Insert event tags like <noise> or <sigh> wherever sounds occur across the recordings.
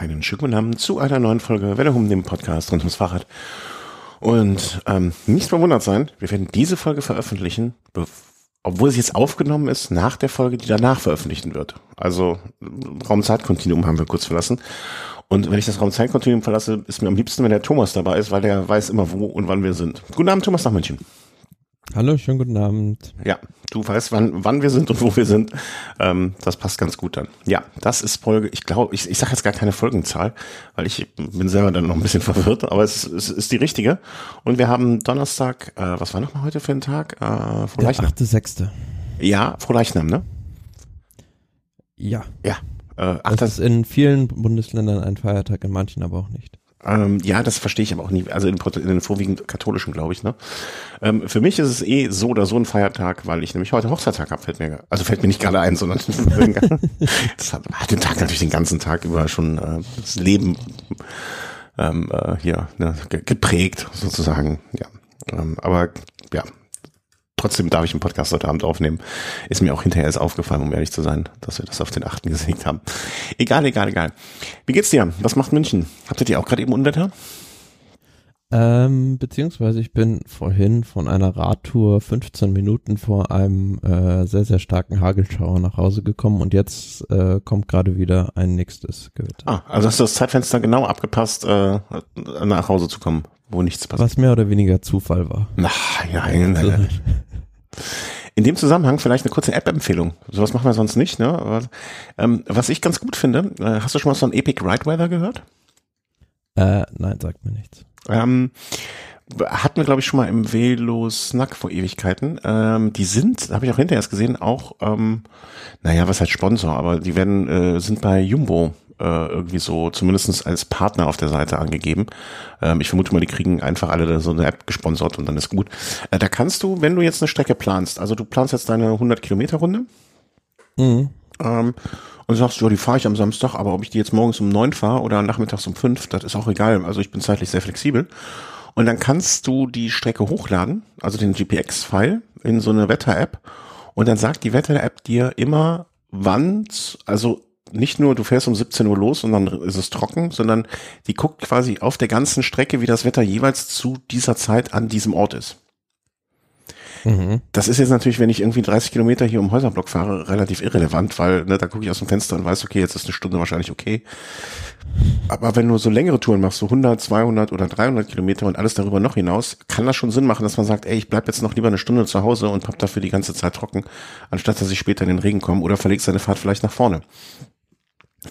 einen schönen guten Abend zu einer neuen Folge Welle um dem Podcast rund ums Fahrrad. Und ähm, nicht verwundert sein, wir werden diese Folge veröffentlichen, obwohl sie jetzt aufgenommen ist, nach der Folge, die danach veröffentlichen wird. Also Raumzeitkontinuum haben wir kurz verlassen. Und wenn ich das Raumzeitkontinuum verlasse, ist mir am liebsten, wenn der Thomas dabei ist, weil der weiß immer, wo und wann wir sind. Guten Abend, Thomas nach München. Hallo, schönen guten Abend. Ja, du weißt, wann, wann wir sind und wo wir sind. Ähm, das passt ganz gut dann. Ja, das ist Folge, ich glaube, ich, ich sage jetzt gar keine Folgenzahl, weil ich bin selber dann noch ein bisschen <laughs> verwirrt, aber es, es ist die richtige. Und wir haben Donnerstag, äh, was war nochmal heute für ein Tag? Äh, Frohleichnam. Der 8.6. Ja, Frohleichnam, ne? Ja. Ja. Äh, ach, das ist in vielen Bundesländern ein Feiertag, in manchen aber auch nicht. Ähm, ja, das verstehe ich aber auch nie. Also in, in den vorwiegend katholischen, glaube ich. Ne? Ähm, für mich ist es eh so oder so ein Feiertag, weil ich nämlich heute Hochzeitstag habe. Fällt mir, also fällt mir nicht gerade ein, sondern <laughs> das hat, hat, den Tag natürlich den ganzen Tag über schon äh, das Leben ähm, äh, hier ne, geprägt sozusagen. Ja, ähm, aber ja, trotzdem darf ich einen Podcast heute Abend aufnehmen. Ist mir auch hinterher erst aufgefallen, um ehrlich zu sein, dass wir das auf den achten gesägt haben. Egal, egal, egal. Wie geht's dir? Was macht München? Habt ihr die auch gerade eben Unwetter? Ähm, beziehungsweise ich bin vorhin von einer Radtour 15 Minuten vor einem äh, sehr, sehr starken Hagelschauer nach Hause gekommen und jetzt äh, kommt gerade wieder ein nächstes Gewitter. Ah, also hast du das Zeitfenster genau abgepasst, äh, nach Hause zu kommen, wo nichts passiert. Was mehr oder weniger Zufall war. Na, ja, nein. <laughs> In dem Zusammenhang vielleicht eine kurze App-Empfehlung. Sowas machen wir sonst nicht. Ne? Aber, ähm, was ich ganz gut finde, äh, hast du schon mal so ein Epic Ride Weather gehört? Äh, nein, sagt mir nichts. Ähm, hatten wir, glaube ich, schon mal im Velo Snack vor Ewigkeiten. Ähm, die sind, habe ich auch hinterher erst gesehen, auch, ähm, naja, was heißt Sponsor, aber die werden, äh, sind bei Jumbo äh, irgendwie so zumindestens als Partner auf der Seite angegeben. Ähm, ich vermute mal, die kriegen einfach alle so eine App gesponsert und dann ist gut. Äh, da kannst du, wenn du jetzt eine Strecke planst, also du planst jetzt deine 100 Kilometer Runde mhm. ähm, und sagst, ja, die fahre ich am Samstag, aber ob ich die jetzt morgens um neun fahre oder nachmittags um fünf, das ist auch egal. Also ich bin zeitlich sehr flexibel. Und dann kannst du die Strecke hochladen, also den GPX-File in so eine Wetter-App und dann sagt die Wetter-App dir immer, wann, also nicht nur, du fährst um 17 Uhr los und dann ist es trocken, sondern die guckt quasi auf der ganzen Strecke, wie das Wetter jeweils zu dieser Zeit an diesem Ort ist. Mhm. Das ist jetzt natürlich, wenn ich irgendwie 30 Kilometer hier um Häuserblock fahre, relativ irrelevant, weil ne, da gucke ich aus dem Fenster und weiß, okay, jetzt ist eine Stunde wahrscheinlich okay. Aber wenn du so längere Touren machst, so 100, 200 oder 300 Kilometer und alles darüber noch hinaus, kann das schon Sinn machen, dass man sagt, ey, ich bleib jetzt noch lieber eine Stunde zu Hause und hab dafür die ganze Zeit trocken, anstatt dass ich später in den Regen komme oder verlegst deine Fahrt vielleicht nach vorne.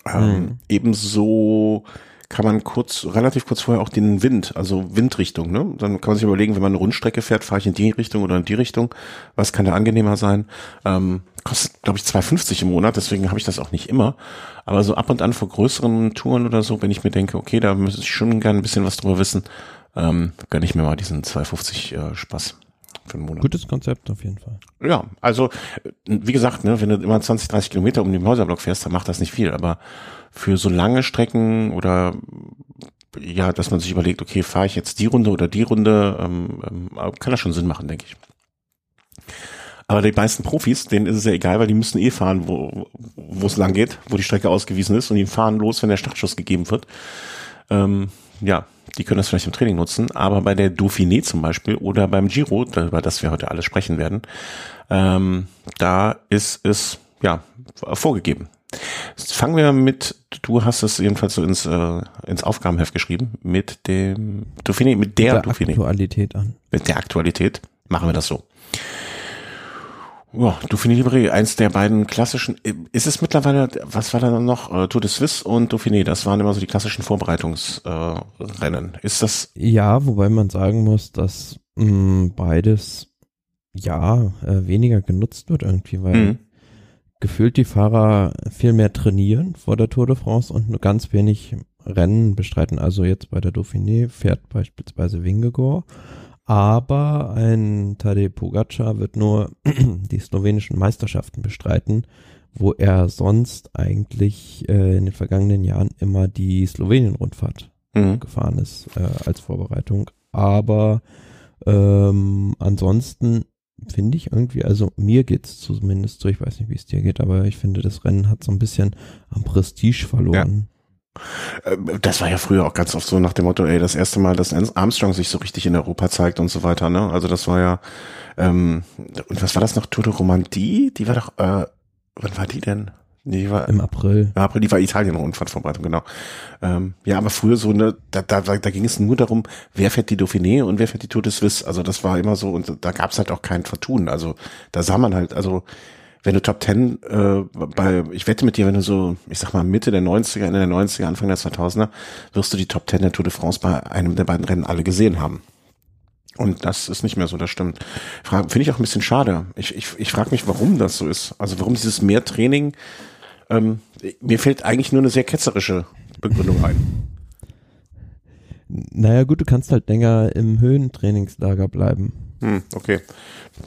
Ähm, mhm. Ebenso kann man kurz, relativ kurz vorher auch den Wind, also Windrichtung, ne? Dann kann man sich überlegen, wenn man eine Rundstrecke fährt, fahre ich in die Richtung oder in die Richtung. Was kann da angenehmer sein? Ähm, kostet, glaube ich, 2,50 im Monat, deswegen habe ich das auch nicht immer. Aber so ab und an vor größeren Touren oder so, wenn ich mir denke, okay, da müsste ich schon gerne ein bisschen was drüber wissen, ähm, gönne ich mir mal diesen 2,50 äh, Spaß für einen Monat. Gutes Konzept auf jeden Fall. Ja, also wie gesagt, ne, wenn du immer 20, 30 Kilometer um den Häuserblock fährst, dann macht das nicht viel. Aber für so lange Strecken oder ja, dass man sich überlegt, okay, fahre ich jetzt die Runde oder die Runde, ähm, ähm, kann das schon Sinn machen, denke ich. Aber die meisten Profis, denen ist es ja egal, weil die müssen eh fahren, wo wo es lang geht, wo die Strecke ausgewiesen ist und die fahren los, wenn der Startschuss gegeben wird. Ähm, ja, die können das vielleicht im Training nutzen, aber bei der Dauphiné zum Beispiel oder beim Giro, über das wir heute alle sprechen werden, ähm, da ist es ja vorgegeben. Fangen wir mit, du hast es jedenfalls so ins, äh, ins Aufgabenheft geschrieben, mit dem Dauphiné, mit der, mit der Dauphiné. Aktualität an. Mit der Aktualität machen wir das so. Ja, Dauphiné Libre, eins der beiden klassischen. Ist es mittlerweile, was war da noch? Äh, Tour de Suisse und Dauphiné, das waren immer so die klassischen Vorbereitungsrennen. Äh, ist das? Ja, wobei man sagen muss, dass mh, mm, beides ja äh, weniger genutzt wird irgendwie, weil mhm. gefühlt die Fahrer viel mehr trainieren vor der Tour de France und nur ganz wenig Rennen bestreiten. Also jetzt bei der Dauphiné fährt beispielsweise Wingegor aber ein Tadej Pogacar wird nur <clears throat> die slowenischen Meisterschaften bestreiten, wo er sonst eigentlich äh, in den vergangenen Jahren immer die Slowenien-Rundfahrt mhm. gefahren ist äh, als Vorbereitung. Aber ähm, ansonsten finde ich irgendwie, also mir geht's zumindest so, ich weiß nicht, wie es dir geht, aber ich finde, das Rennen hat so ein bisschen am Prestige verloren. Ähm, das war ja früher auch ganz oft so nach dem Motto, ey, das erste Mal, dass Armstrong sich so richtig in Europa zeigt und so weiter, ne? Also das war ja, ähm, und was war das noch, Tour de Romandie? Die war doch, äh, wann war die denn? Die war, Im April. Im April, die war Italien-Rundfahrtvorbereitung, genau. Ähm, ja, aber früher so, ne, da, da, da ging es nur darum, wer fährt die Dauphiné und wer fährt die Tour de Suisse. Also das war immer so, und da gab es halt auch kein Vertun. Also da sah man halt, also wenn du Top Ten äh, bei, ich wette mit dir, wenn du so, ich sag mal Mitte der 90er, Ende der 90er, Anfang der 2000er, wirst du die Top Ten der Tour de France bei einem der beiden Rennen alle gesehen haben. Und das ist nicht mehr so, das stimmt. Finde ich auch ein bisschen schade. Ich, ich, ich frage mich, warum das so ist. Also warum dieses Mehrtraining, ähm, mir fällt eigentlich nur eine sehr ketzerische Begründung ein. Naja gut, du kannst halt länger im Höhentrainingslager bleiben. Hm, okay.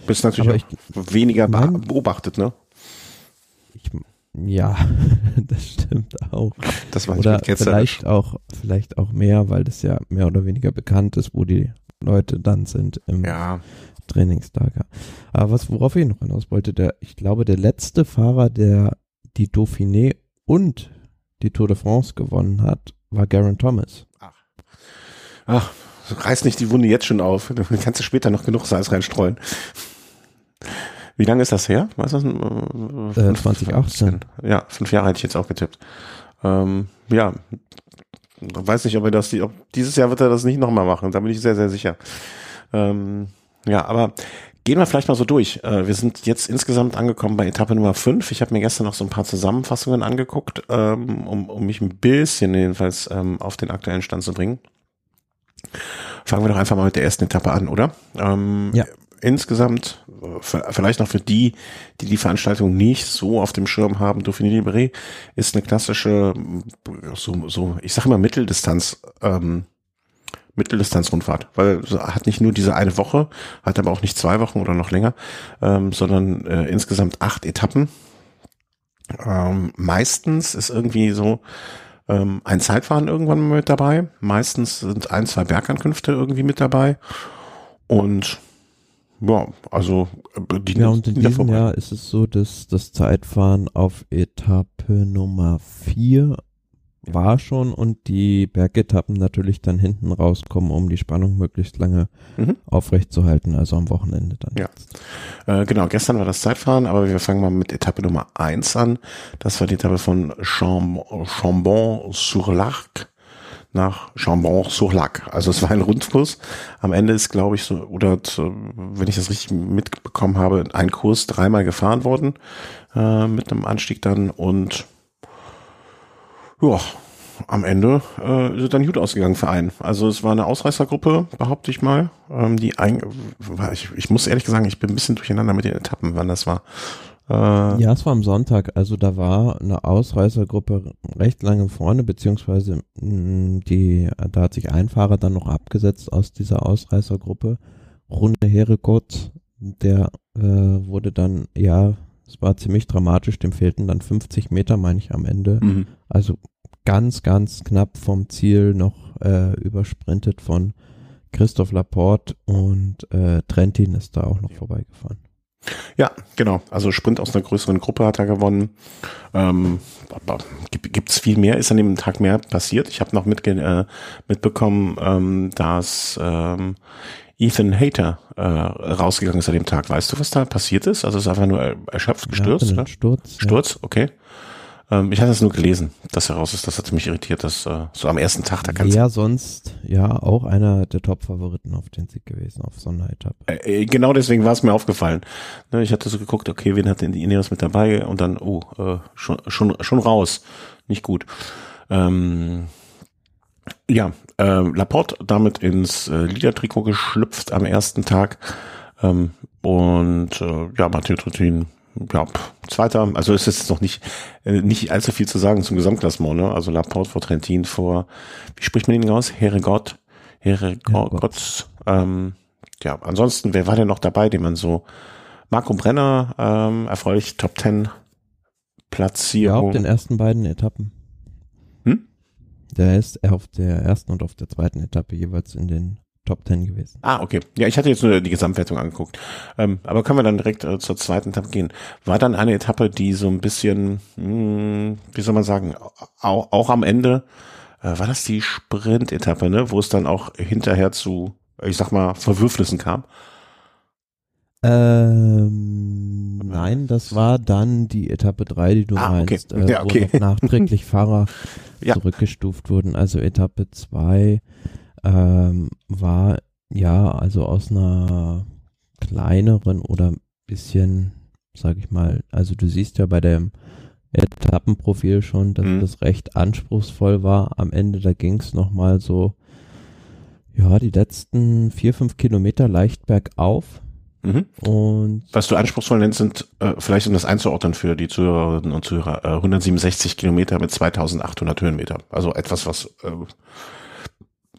Bist natürlich ich, weniger mein, beobachtet, ne? Ich, ja, <laughs> das stimmt auch. Das war oder vielleicht auch, vielleicht auch mehr, weil das ja mehr oder weniger bekannt ist, wo die Leute dann sind im ja. Trainingslager. Aber was, worauf ich noch hinaus wollte, der, ich glaube, der letzte Fahrer, der die Dauphiné und die Tour de France gewonnen hat, war Garen Thomas. Ach. Ach, reiß nicht die Wunde jetzt schon auf. <laughs> Dann kannst du später noch genug Salz reinstreuen. Wie lange ist das her? Ist das? Äh, 2018. Ja, fünf Jahre hätte ich jetzt auch getippt. Ähm, ja, weiß nicht, ob er das, ob dieses Jahr wird er das nicht nochmal machen. Da bin ich sehr, sehr sicher. Ähm, ja, aber gehen wir vielleicht mal so durch. Äh, wir sind jetzt insgesamt angekommen bei Etappe Nummer 5. Ich habe mir gestern noch so ein paar Zusammenfassungen angeguckt, ähm, um, um mich ein bisschen jedenfalls ähm, auf den aktuellen Stand zu bringen. Fangen wir doch einfach mal mit der ersten Etappe an, oder? Ähm, ja. Insgesamt, vielleicht noch für die, die die Veranstaltung nicht so auf dem Schirm haben, Dauphiné Libéré ist eine klassische, so, so ich sage immer Mitteldistanz, ähm, Mitteldistanz-Rundfahrt, weil hat nicht nur diese eine Woche, hat aber auch nicht zwei Wochen oder noch länger, ähm, sondern äh, insgesamt acht Etappen. Ähm, meistens ist irgendwie so ähm, ein Zeitfahren irgendwann mit dabei. Meistens sind ein, zwei Bergankünfte irgendwie mit dabei. Und ja, also äh, die Ja, und in diesem Jahr ist es so, dass das Zeitfahren auf Etappe Nummer vier war schon und die Bergetappen natürlich dann hinten rauskommen, um die Spannung möglichst lange mhm. aufrechtzuerhalten, also am Wochenende dann. Ja, äh, genau, gestern war das Zeitfahren, aber wir fangen mal mit Etappe Nummer eins an. Das war die Etappe von Chambon-sur-Lac nach Chambon-sur-Lac. Also es war ein Rundkurs. Am Ende ist, glaube ich, so, oder wenn ich das richtig mitbekommen habe, ein Kurs dreimal gefahren worden äh, mit einem Anstieg dann und ja, am Ende äh, ist es dann gut ausgegangen für einen. Also es war eine Ausreißergruppe, behaupte ich mal. Ähm, die ein, ich, ich muss ehrlich sagen, ich bin ein bisschen durcheinander mit den Etappen, wann das war. Äh, ja, es war am Sonntag. Also da war eine Ausreißergruppe recht lange vorne, beziehungsweise mh, die, da hat sich ein Fahrer dann noch abgesetzt aus dieser Ausreißergruppe. Rune Herekot, der äh, wurde dann, ja, es war ziemlich dramatisch, dem fehlten dann 50 Meter, meine ich, am Ende. Mhm. Also ganz, ganz knapp vom Ziel noch äh, übersprintet von Christoph Laporte und äh, Trentin ist da auch noch vorbeigefahren. Ja, genau. Also Sprint aus einer größeren Gruppe hat er gewonnen. Ähm, Gibt es viel mehr? Ist an dem Tag mehr passiert? Ich habe noch mitge äh, mitbekommen, ähm, dass ähm, Ethan Hater äh, rausgegangen ist an dem Tag. Weißt du, was da passiert ist? Also es ist einfach nur erschöpft, gestürzt? Ja, ne? Sturz. Sturz, ja. okay. Ähm, ich hatte es nur gelesen, dass er raus ist. Das hat mich irritiert, dass äh, so am ersten Tag da ganz. Ja, sonst ja auch einer der Top-Favoriten auf den Sieg gewesen, auf so einer Etappe. Äh, äh, genau deswegen war es mir aufgefallen. Ne, ich hatte so geguckt, okay, wen hat denn die Ineos mit dabei? Und dann, oh, äh, schon, schon, schon raus. Nicht gut. Ähm, ja, äh, Laporte damit ins äh, Liedertrikot geschlüpft am ersten Tag. Ähm, und äh, ja, Matthieu Trottin ja, zweiter, also ist jetzt noch nicht, äh, nicht allzu viel zu sagen zum Gesamtklassement, ne? Also Laporte vor Trentin vor, wie spricht man ihn aus? Herregott, Herregott, ja, ähm, ja, ansonsten, wer war denn noch dabei, den man so, Marco Brenner, ähm, erfreulich Top Ten Platzierung. Ja, auf den ersten beiden Etappen. Hm? Der ist auf der ersten und auf der zweiten Etappe jeweils in den Top Ten gewesen. Ah, okay. Ja, ich hatte jetzt nur die Gesamtwertung angeguckt. Ähm, aber können wir dann direkt äh, zur zweiten Etappe gehen. War dann eine Etappe, die so ein bisschen, mh, hm, wie soll man sagen, auch, auch am Ende, äh, war das die Sprint-Etappe, ne, wo es dann auch hinterher zu, ich sag mal, Verwürfnissen kam? Ähm, nein, das war dann die Etappe 3, die du ah, meinst, okay. ja, okay. wo nachträglich <laughs> Fahrer ja. zurückgestuft wurden. Also Etappe 2 ähm, war ja also aus einer kleineren oder bisschen, sag ich mal, also du siehst ja bei dem Etappenprofil schon, dass mhm. das recht anspruchsvoll war. Am Ende, da ging es nochmal so, ja, die letzten vier, fünf Kilometer leicht bergauf. Mhm. Und was du anspruchsvoll nennst, sind äh, vielleicht um das einzuordnen für die Zuhörerinnen und Zuhörer, äh, 167 Kilometer mit 2800 Höhenmeter. Also etwas, was äh,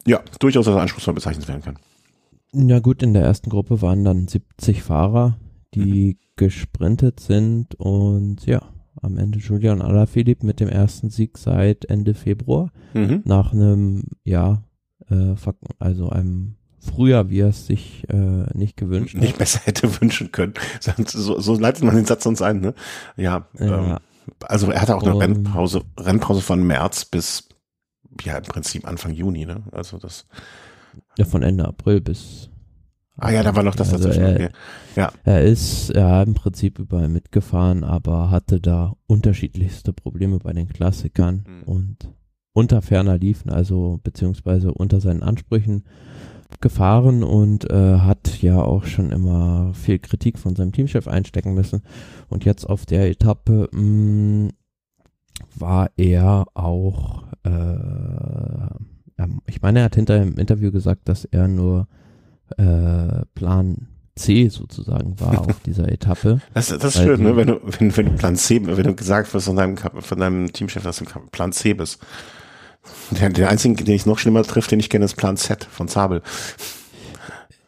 ja, durchaus als anspruchsvoll bezeichnet werden kann. Ja gut, in der ersten Gruppe waren dann 70 Fahrer, die mhm. gesprintet sind und ja, am Ende Julian Alaphilippe mit dem ersten Sieg seit Ende Februar mhm. nach einem, ja, äh, also einem Frühjahr, wie er es sich äh, nicht gewünscht nicht hat. Nicht besser hätte <laughs> wünschen können. So, so leitet man den Satz uns ein, ne? Ja, ja. Ähm, also er hatte auch eine Rennpause, Rennpause von März bis ja im Prinzip Anfang Juni, ne? Also das. Ja, von Ende April bis. Ah ja, da war noch das also dazwischen. Er, ja. er ist ja im Prinzip überall mitgefahren, aber hatte da unterschiedlichste Probleme bei den Klassikern mhm. und unter ferner liefen, also beziehungsweise unter seinen Ansprüchen gefahren und äh, hat ja auch schon immer viel Kritik von seinem Teamchef einstecken müssen. Und jetzt auf der Etappe mh, mm, war er auch äh, ich meine, er hat hinter im Interview gesagt, dass er nur äh, Plan C sozusagen war auf <laughs> dieser Etappe. Das, das ist schön, ne? wenn, du, wenn, wenn du Plan C, wenn du gesagt wirst von deinem, von deinem Teamchef, dass du Plan C bist. Der, der einzige, den ich noch schlimmer trifft, den ich kenne, ist Plan Z von Zabel.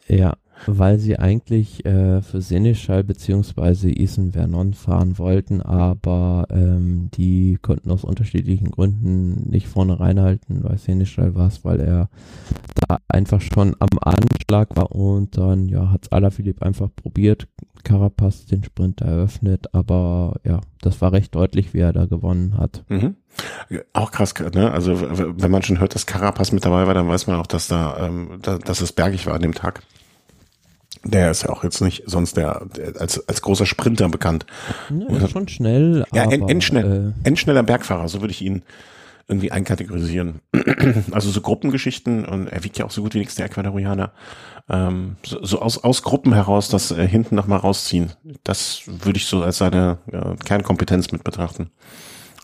Ja, weil sie eigentlich äh, für Seneschall beziehungsweise Isen Vernon fahren wollten, aber ähm, die konnten aus unterschiedlichen Gründen nicht vorne reinhalten. Bei Seneschall war es, weil er da einfach schon am Anschlag war und dann ja hat Alaphilippe einfach probiert, Carapaz den Sprint eröffnet, aber ja, das war recht deutlich, wie er da gewonnen hat. Mhm. Auch krass, ne? Also wenn man schon hört, dass Carapaz mit dabei war, dann weiß man auch, dass da, ähm, da dass es bergig war an dem Tag. Der ist ja auch jetzt nicht sonst der, der als, als großer Sprinter bekannt. Ja, ist schon schnell. Ja, aber, endschnell, äh, endschneller Bergfahrer, so würde ich ihn irgendwie einkategorisieren. <clears throat> also so Gruppengeschichten und er wiegt ja auch so gut wie nichts der Ecuadorianer. Ähm, so, so aus, aus Gruppen heraus das äh, hinten nochmal rausziehen. Das würde ich so als seine äh, Kernkompetenz mit betrachten.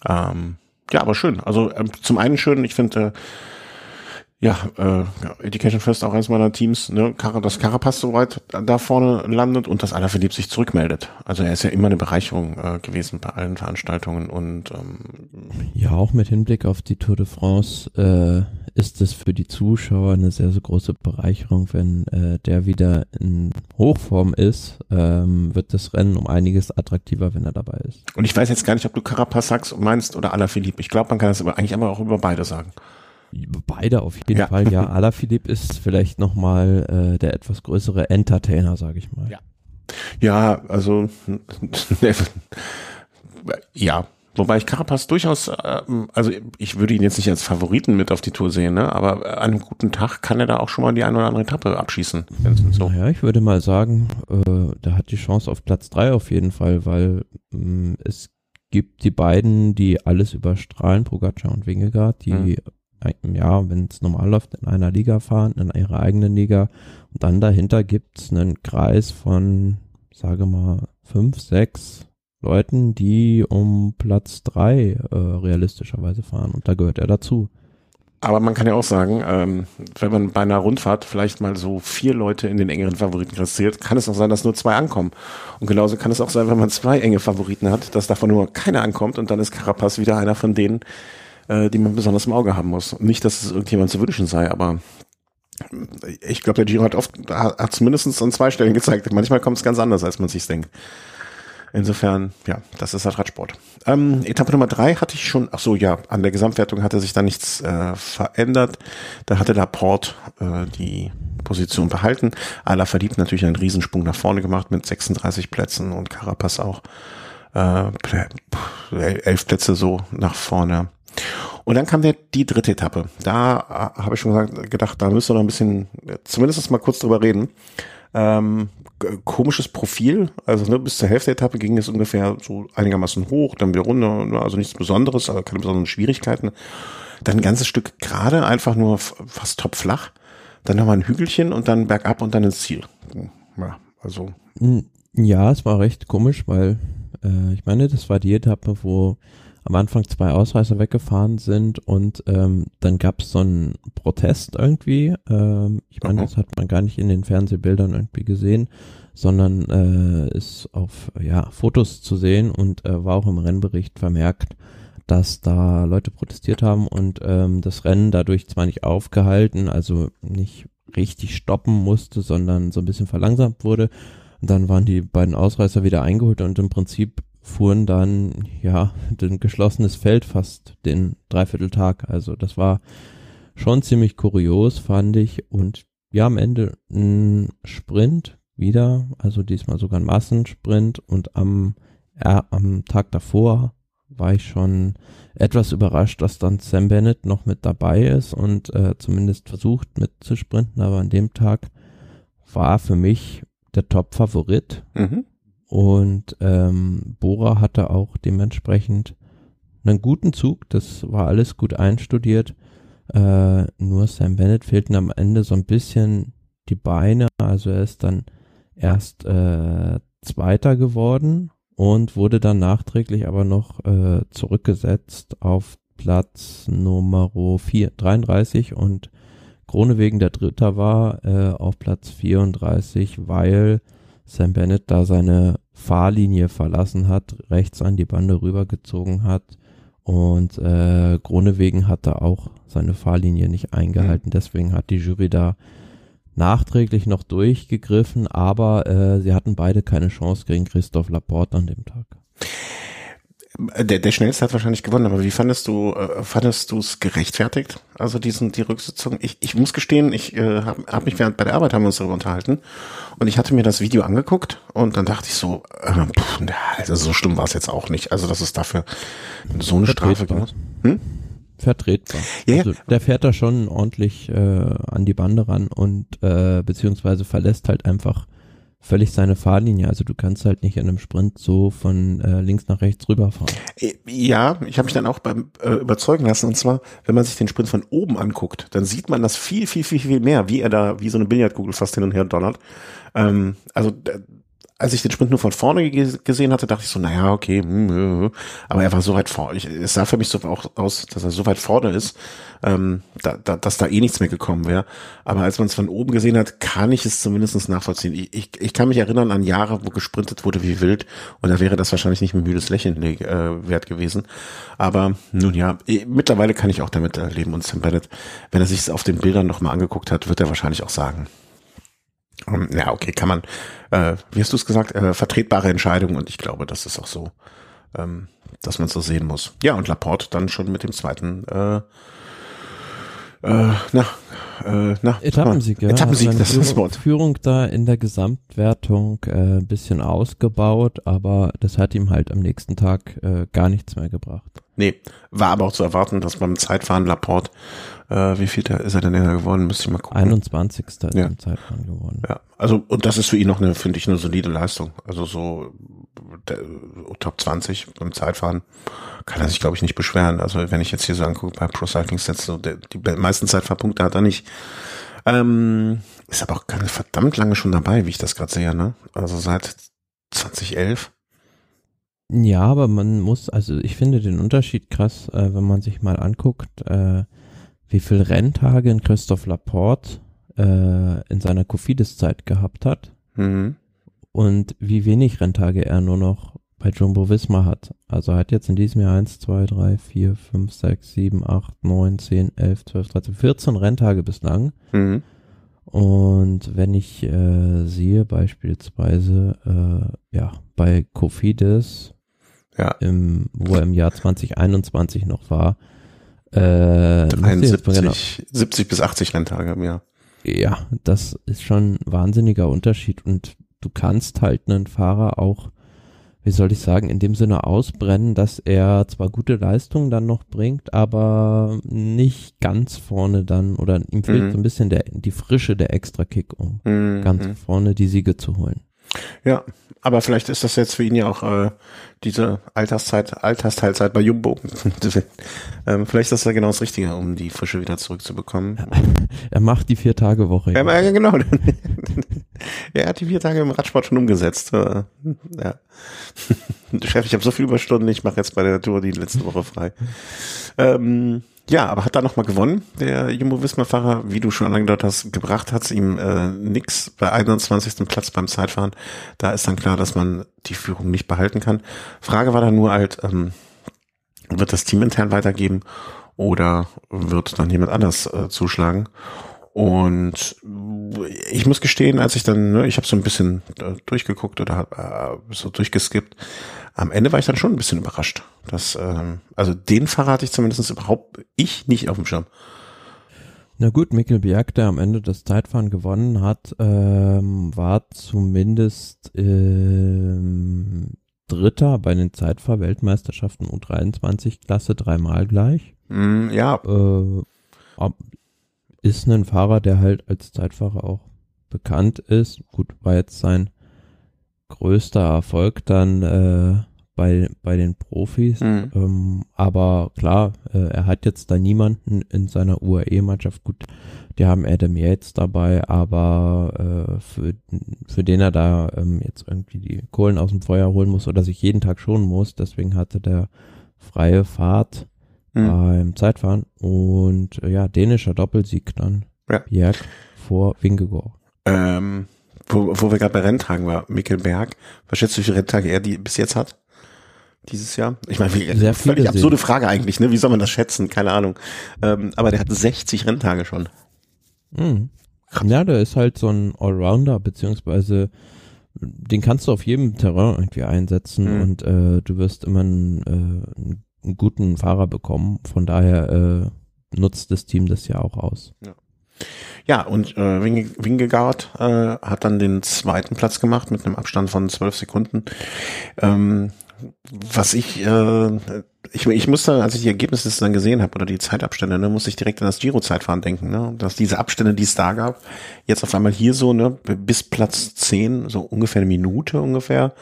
Ähm, ja, aber schön. Also äh, zum einen schön, ich finde, äh, ja, äh, Education First auch eins meiner Teams, ne, dass Carapaz soweit da vorne landet und dass Alaphilippe sich zurückmeldet. Also er ist ja immer eine Bereicherung äh, gewesen bei allen Veranstaltungen und ähm, ja, auch mit Hinblick auf die Tour de France äh, ist es für die Zuschauer eine sehr, sehr große Bereicherung, wenn äh, der wieder in Hochform ist, ähm, wird das Rennen um einiges attraktiver, wenn er dabei ist. Und ich weiß jetzt gar nicht, ob du Carapaz sagst, meinst oder Alaphilippe. Ich glaube, man kann das aber eigentlich immer auch über beide sagen. Beide auf jeden ja. Fall, ja. <laughs> Alaphilippe ist vielleicht nochmal äh, der etwas größere Entertainer, sage ich mal. Ja, ja also <laughs> ja, Wobei ich Carapaz durchaus, äh, also ich würde ihn jetzt nicht als Favoriten mit auf die Tour sehen, ne? aber an einem guten Tag kann er da auch schon mal die eine oder andere Etappe abschießen. So. Naja, ich würde mal sagen, äh, der hat die Chance auf Platz drei auf jeden Fall, weil äh, es gibt die beiden, die alles überstrahlen, Pogacar und Wingegaard, die mhm ja, wenn es normal läuft, in einer Liga fahren, in ihrer eigenen Liga. Und dann dahinter gibt's einen Kreis von, sage mal, fünf, sechs Leuten, die um Platz drei äh, realistischerweise fahren. Und da gehört er dazu. Aber man kann ja auch sagen, ähm, wenn man bei einer Rundfahrt vielleicht mal so vier Leute in den engeren Favoriten klassiert, kann es auch sein, dass nur zwei ankommen. Und genauso kann es auch sein, wenn man zwei enge Favoriten hat, dass davon nur keiner ankommt und dann ist Carapaz wieder einer von denen, äh, die man besonders im Auge haben muss. Nicht, dass es irgendjemand zu wünschen sei, aber ich glaube, der Giro hat oft, hat zumindest an zwei Stellen gezeigt, manchmal kommt es ganz anders, als man sich denkt. Insofern, ja, das ist halt Radsport. Ähm, Etappe Nummer drei hatte ich schon, ach so, ja, an der Gesamtwertung hatte sich da nichts äh, verändert. Da hatte Laporte äh, die Position behalten. Ala verliebt natürlich einen Riesensprung nach vorne gemacht mit 36 Plätzen und Carapaz auch äh, elf Plätze so nach vorne. Und dann kam der, die dritte Etappe. Da äh, habe ich schon gesagt, gedacht, da müssen wir noch ein bisschen, zumindest mal kurz drüber reden. Ähm, komisches Profil. Also ne, bis zur Hälfte der Etappe ging es ungefähr so einigermaßen hoch, dann wieder runter, ne, also nichts Besonderes, also keine besonderen Schwierigkeiten. Dann ein ganzes Stück gerade, einfach nur fast topflach. Dann nochmal ein Hügelchen und dann bergab und dann ins Ziel. Ja, also. Ja, es war recht komisch, weil äh, ich meine, das war die Etappe, wo am Anfang zwei Ausreißer weggefahren sind und ähm, dann gab es so einen Protest irgendwie. Ähm, ich meine, das hat man gar nicht in den Fernsehbildern irgendwie gesehen, sondern äh, ist auf ja, Fotos zu sehen und äh, war auch im Rennbericht vermerkt, dass da Leute protestiert haben und ähm, das Rennen dadurch zwar nicht aufgehalten, also nicht richtig stoppen musste, sondern so ein bisschen verlangsamt wurde. Und dann waren die beiden Ausreißer wieder eingeholt und im Prinzip fuhren dann, ja, <laughs> ein geschlossenes Feld fast den Dreivierteltag. Also das war schon ziemlich kurios, fand ich. Und ja, am Ende ein Sprint wieder, also diesmal sogar ein Massensprint und am, ja, am Tag davor war ich schon etwas überrascht, dass dann Sam Bennett noch mit dabei ist und äh, zumindest versucht mitzusprinten, aber an dem Tag war für mich der Top-Favorit. Mhm. Und ähm, Bora hatte auch dementsprechend einen guten Zug. Das war alles gut einstudiert. Äh, nur Sam Bennett fehlten am Ende so ein bisschen die Beine. Also er ist dann erst äh, Zweiter geworden und wurde dann nachträglich aber noch äh, zurückgesetzt auf Platz Nummer 4, 33 und Kronewegen der Dritter war äh, auf Platz 34, weil Sam Bennett da seine Fahrlinie verlassen hat, rechts an die Bande rübergezogen hat und äh, Gronewegen hatte auch seine Fahrlinie nicht eingehalten. Mhm. Deswegen hat die Jury da nachträglich noch durchgegriffen, aber äh, sie hatten beide keine Chance gegen Christoph Laporte an dem Tag. Der, der schnellste hat wahrscheinlich gewonnen, aber wie fandest du, äh, fandest du es gerechtfertigt? Also diesen, die Rücksitzung? Ich, ich muss gestehen, ich äh, habe hab mich während bei der Arbeit haben wir uns darüber unterhalten und ich hatte mir das Video angeguckt und dann dachte ich so, äh, pff, also so schlimm war es jetzt auch nicht. Also dass es dafür so eine Strafe gibt. Hm? Vertretbar. Ja, also der fährt da schon ordentlich äh, an die Bande ran und äh, beziehungsweise verlässt halt einfach völlig seine Fahrlinie. Also du kannst halt nicht in einem Sprint so von äh, links nach rechts rüberfahren. Äh, ja, ich habe mich dann auch beim äh, überzeugen lassen. Und zwar, wenn man sich den Sprint von oben anguckt, dann sieht man das viel, viel, viel, viel mehr, wie er da wie so eine Billardkugel fast hin und her donnert. Ähm, also als ich den Sprint nur von vorne gesehen hatte, dachte ich so, naja, okay, hm, aber er war so weit vorne. Es sah für mich so auch aus, dass er so weit vorne ist, ähm, da, da, dass da eh nichts mehr gekommen wäre. Aber als man es von oben gesehen hat, kann ich es zumindest nachvollziehen. Ich, ich, ich kann mich erinnern an Jahre, wo gesprintet wurde wie wild und da wäre das wahrscheinlich nicht ein müdes Lächeln äh, wert gewesen. Aber nun ja, mittlerweile kann ich auch damit leben und Sam Bennett, wenn er sich es auf den Bildern nochmal angeguckt hat, wird er wahrscheinlich auch sagen, ja, okay, kann man, äh, wie hast du es gesagt, äh, vertretbare Entscheidung und ich glaube, das ist auch so, ähm, dass man es so sehen muss. Ja, und Laporte dann schon mit dem zweiten äh, äh, na, äh, na, Etappensieg, ja. Etappensieg, das ist das Wort. Führung da in der Gesamtwertung äh, ein bisschen ausgebaut, aber das hat ihm halt am nächsten Tag äh, gar nichts mehr gebracht. Nee, war aber auch zu erwarten, dass beim Zeitfahren Laporte äh, wie viel ist er denn geworden? Müsste ich mal gucken. 21. ist ja. im Zeitfahren geworden. Ja, also und das ist für ihn noch eine, finde ich, eine solide Leistung. Also so der, Top 20 beim Zeitfahren kann er sich, glaube ich, nicht beschweren. Also wenn ich jetzt hier so angucke bei Pro Cycling Stats, so der, die meisten Zeitfahrpunkte hat er nicht. Ähm, ist aber auch ganz verdammt lange schon dabei, wie ich das gerade sehe, ne? Also seit 2011. Ja, aber man muss, also ich finde den Unterschied krass, äh, wenn man sich mal anguckt, äh, wie viel Renntage in Christoph Laporte äh, in seiner Kofidis-Zeit gehabt hat mhm. und wie wenig Renntage er nur noch bei Jumbo Visma hat. Also er hat jetzt in diesem Jahr 1, 2, 3, 4, 5, 6, 7, 8, 9, 10, 11, 12, 13, 14 Renntage bislang. Mhm. Und wenn ich äh, sehe beispielsweise, äh, ja, bei Kofidis, ja. im, wo er im Jahr 2021 noch war. Äh, 73, genau. 70 bis 80 Renntage im Jahr. Ja, das ist schon ein wahnsinniger Unterschied und du kannst halt einen Fahrer auch wie soll ich sagen, in dem Sinne ausbrennen, dass er zwar gute Leistungen dann noch bringt, aber nicht ganz vorne dann oder ihm fehlt mhm. so ein bisschen der, die Frische der Extra-Kick, um mhm. ganz vorne die Siege zu holen. Ja, aber vielleicht ist das jetzt für ihn ja auch äh, diese Alterszeit, Altersteilzeit bei Jumbo. <laughs> ähm, vielleicht ist das ja genau das Richtige, um die Frische wieder zurückzubekommen. <laughs> er macht die vier Tage Woche. Ja, ja genau. <laughs> er hat die vier Tage im Radsport schon umgesetzt. Äh, ja. Chef, ich habe so viel Überstunden, ich mache jetzt bei der Tour die letzte Woche frei. Ähm, ja, aber hat da nochmal gewonnen, der Jumbo-Visma-Fahrer, wie du schon angedeutet hast, gebracht hat's ihm äh, nix bei 21. Platz beim Zeitfahren. Da ist dann klar, dass man die Führung nicht behalten kann. Frage war dann nur halt, ähm, wird das Team intern weitergeben oder wird dann jemand anders äh, zuschlagen? Und ich muss gestehen, als ich dann, ne, ich habe so ein bisschen äh, durchgeguckt oder hab, äh, so durchgeskippt, am Ende war ich dann schon ein bisschen überrascht. Dass, ähm, also den Fahrer hatte ich zumindest überhaupt ich nicht auf dem Schirm. Na gut, Mikkel Bjerg, der am Ende das Zeitfahren gewonnen hat, ähm, war zumindest ähm, Dritter bei den Zeitfahr-Weltmeisterschaften U23-Klasse dreimal gleich. Mm, ja. Äh, ist ein Fahrer, der halt als Zeitfahrer auch bekannt ist. Gut, war jetzt sein größter Erfolg dann äh, bei, bei den Profis. Mhm. Ähm, aber klar, äh, er hat jetzt da niemanden in seiner UAE-Mannschaft. Gut, die haben Adam Yates dabei, aber äh, für, für den er da ähm, jetzt irgendwie die Kohlen aus dem Feuer holen muss oder sich jeden Tag schonen muss. Deswegen hatte der freie Fahrt mhm. beim Zeitfahren und äh, ja, dänischer Doppelsieg dann. Ja. Bjerg vor Wingegaard. Ähm, wo, wo wir gerade bei Renntagen war, Mikkel Berg, was schätzt du, wie viele Renntage er die bis jetzt hat? Dieses Jahr? Ich meine, wie, Sehr völlig absurde Frage eigentlich, ne? Wie soll man das schätzen? Keine Ahnung. Ähm, aber der hat 60 Renntage schon. Mhm. Ja, der ist halt so ein Allrounder, beziehungsweise den kannst du auf jedem Terrain irgendwie einsetzen mhm. und äh, du wirst immer einen, äh, einen guten Fahrer bekommen. Von daher äh, nutzt das Team das ja auch aus. Ja. Ja, und äh, Wingegaard äh, hat dann den zweiten Platz gemacht mit einem Abstand von zwölf Sekunden. Ähm, was ich, äh, ich, ich musste, als ich die Ergebnisse dann gesehen habe oder die Zeitabstände, ne, musste ich direkt an das Giro-Zeitfahren denken, ne, dass diese Abstände, die es da gab, jetzt auf einmal hier so, ne, bis Platz zehn, so ungefähr eine Minute ungefähr,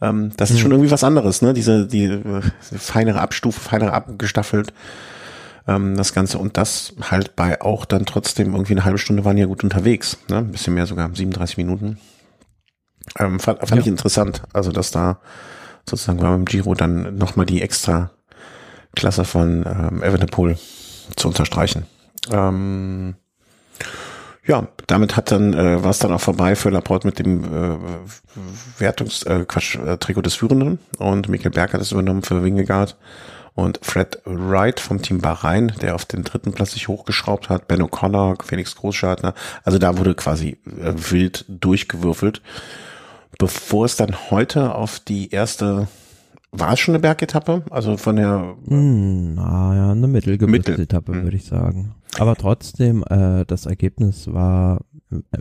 ähm, das ist mhm. schon irgendwie was anderes, ne? Diese, die, äh, feinere Abstufe, feinere abgestaffelt, ähm, das Ganze. Und das halt bei auch dann trotzdem irgendwie eine halbe Stunde waren ja gut unterwegs, ne? Ein bisschen mehr sogar, 37 Minuten. Ähm, fand fand ja. ich interessant. Also, dass da sozusagen beim Giro dann nochmal die extra Klasse von ähm, Evenepoel zu unterstreichen. Ähm, ja, damit hat dann äh, war es dann auch vorbei für Laporte mit dem äh, Wertungs äh, Quatsch äh, Trikot des Führenden. Und Michael Berg hat es übernommen für Wingegaard und Fred Wright vom Team Bahrain, der auf den dritten Platz sich hochgeschraubt hat, Ben O'Connor, Felix Großschartner, also da wurde quasi äh, wild durchgewürfelt, bevor es dann heute auf die erste war es schon eine Bergetappe? Also von der hm, naja, eine Mittelgebirgsetappe Mittel. würde ich sagen. Aber trotzdem, äh, das Ergebnis war,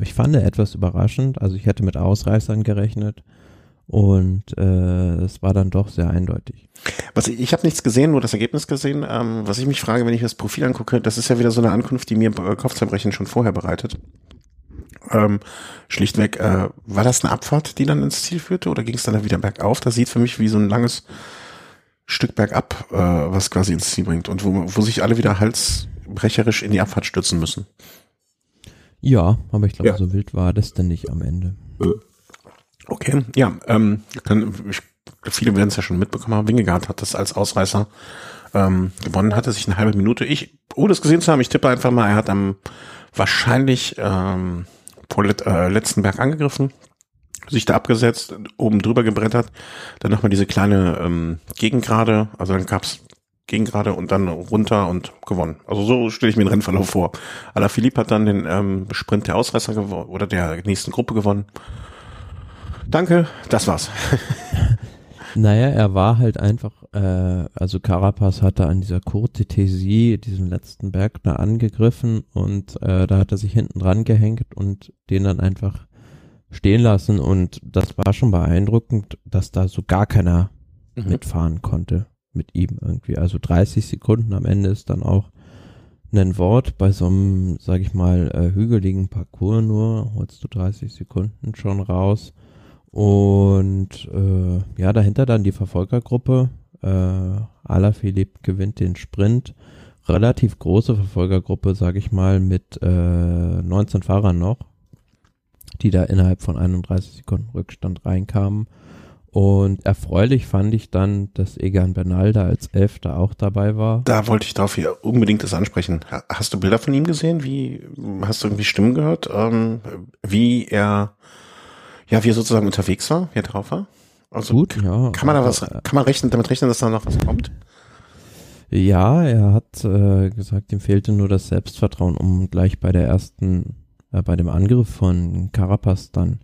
ich fand etwas überraschend. Also ich hätte mit Ausreißern gerechnet und äh, es war dann doch sehr eindeutig. Was ich, ich habe nichts gesehen, nur das Ergebnis gesehen. Ähm, was ich mich frage, wenn ich das Profil angucke, das ist ja wieder so eine Ankunft, die mir äh, Kopfzerbrechen schon vorher bereitet. Ähm, schlichtweg, äh, war das eine Abfahrt, die dann ins Ziel führte oder ging es dann wieder bergauf? Das sieht für mich wie so ein langes Stück bergab, äh, was quasi ins Ziel bringt und wo, wo sich alle wieder halsbrecherisch in die Abfahrt stürzen müssen. Ja, aber ich glaube, ja. so wild war das denn nicht am Ende. Äh, okay, ja, ähm, kann, ich, viele werden es ja schon mitbekommen haben. Wingegaard hat das als Ausreißer ähm, gewonnen, hatte sich eine halbe Minute. Ich, ohne es gesehen zu haben, ich tippe einfach mal, er hat am wahrscheinlich ähm, vor äh, letzten Berg angegriffen, sich da abgesetzt, oben drüber gebrettert, dann nochmal diese kleine ähm, Gegengrade, also dann gab's Gegengrade und dann runter und gewonnen. Also so stelle ich mir den Rennverlauf vor. Alaphilippe hat dann den ähm, Sprint der Ausreißer gewonnen oder der nächsten Gruppe gewonnen. Danke, das war's. <laughs> naja, er war halt einfach, äh, also Carapaz hatte an dieser Courte Tésie, diesem letzten Berg, da angegriffen und äh, da hat er sich hinten dran gehängt und den dann einfach stehen lassen und das war schon beeindruckend, dass da so gar keiner mhm. mitfahren konnte mit ihm irgendwie. Also 30 Sekunden am Ende ist dann auch ein Wort bei so einem, sag ich mal, äh, hügeligen Parcours nur, holst du 30 Sekunden schon raus. Und äh, ja, dahinter dann die Verfolgergruppe. Äh, Alaphilippe gewinnt den Sprint. Relativ große Verfolgergruppe, sag ich mal, mit äh, 19 Fahrern noch, die da innerhalb von 31 Sekunden Rückstand reinkamen. Und erfreulich fand ich dann, dass Egan Bernal da als Elfter auch dabei war. Da wollte ich darauf hier unbedingt das ansprechen. Hast du Bilder von ihm gesehen? Wie hast du irgendwie Stimmen gehört? Ähm, wie er, ja, wie er sozusagen unterwegs war, wie er drauf war? Also Gut, ja. Kann man da was, kann man rechnen, damit rechnen, dass da noch was kommt? Ja, er hat äh, gesagt, ihm fehlte nur das Selbstvertrauen, um gleich bei der ersten, äh, bei dem Angriff von Carapaz dann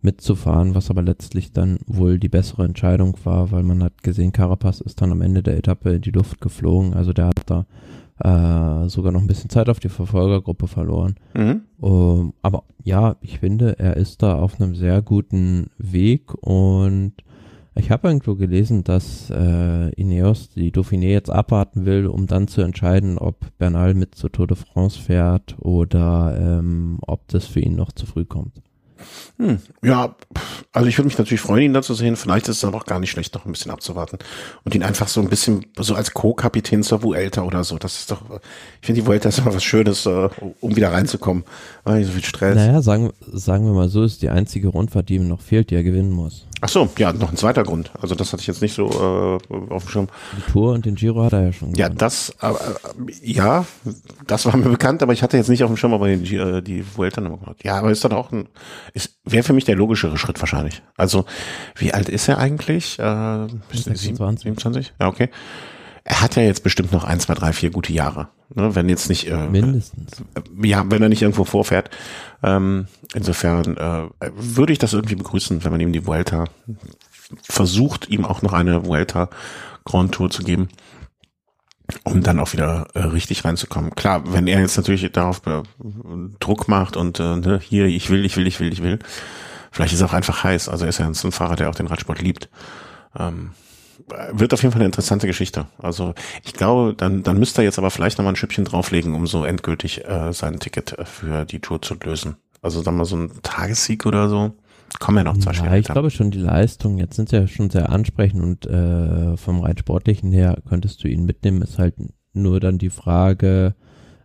mitzufahren, was aber letztlich dann wohl die bessere Entscheidung war, weil man hat gesehen, Carapaz ist dann am Ende der Etappe in die Luft geflogen, also der hat da äh, sogar noch ein bisschen Zeit auf die Verfolgergruppe verloren. Mhm. Um, aber ja, ich finde, er ist da auf einem sehr guten Weg und ich habe irgendwo gelesen, dass äh, Ineos die Dauphiné jetzt abwarten will, um dann zu entscheiden, ob Bernal mit zur Tour de France fährt oder ähm, ob das für ihn noch zu früh kommt. Hm, ja, also ich würde mich natürlich freuen, ihn da zu sehen. Vielleicht ist es aber auch gar nicht schlecht, noch ein bisschen abzuwarten und ihn einfach so ein bisschen so als Co-Kapitän zur Vuelta oder so. Das ist doch, ich finde die Vuelta ist immer was Schönes, äh, um wieder reinzukommen. So viel Stress. Naja, sagen, sagen wir mal so, ist die einzige Rundfahrt, die ihm noch fehlt, die er gewinnen muss. Ach so, ja, noch ein zweiter Grund. Also das hatte ich jetzt nicht so äh, auf dem Schirm. Die Tour und den Giro hat er ja schon. Ja, das, äh, ja, das war mir bekannt, aber ich hatte jetzt nicht auf dem Schirm, aber die, äh, die Vuelta nochmal gemacht. Ja, aber ist dann auch ein, ist, wäre für mich der logischere Schritt wahrscheinlich. Also, wie alt ist er eigentlich? Äh, 26. 27? Ja, okay. Er hat ja jetzt bestimmt noch ein, zwei, drei, vier gute Jahre. Ne, wenn jetzt nicht äh, mindestens. Ja, wenn er nicht irgendwo vorfährt. Ähm, insofern äh, würde ich das irgendwie begrüßen, wenn man ihm die Vuelta versucht, ihm auch noch eine Vuelta Grand Tour zu geben, um dann auch wieder äh, richtig reinzukommen. Klar, wenn er jetzt natürlich darauf äh, Druck macht und äh, ne, hier, ich will, ich will, ich will, ich will. Vielleicht ist er auch einfach heiß. Also er ist ja ein Fahrer, der auch den Radsport liebt. Ähm, wird auf jeden Fall eine interessante Geschichte. Also ich glaube, dann, dann müsste er jetzt aber vielleicht nochmal ein Schüppchen drauflegen, um so endgültig äh, sein Ticket äh, für die Tour zu lösen. Also dann mal so ein Tagessieg oder so. Kommen ja noch zwei Ja, ich glaube schon die Leistung, jetzt sind sie ja schon sehr ansprechend und äh, vom rein sportlichen her könntest du ihn mitnehmen, ist halt nur dann die Frage,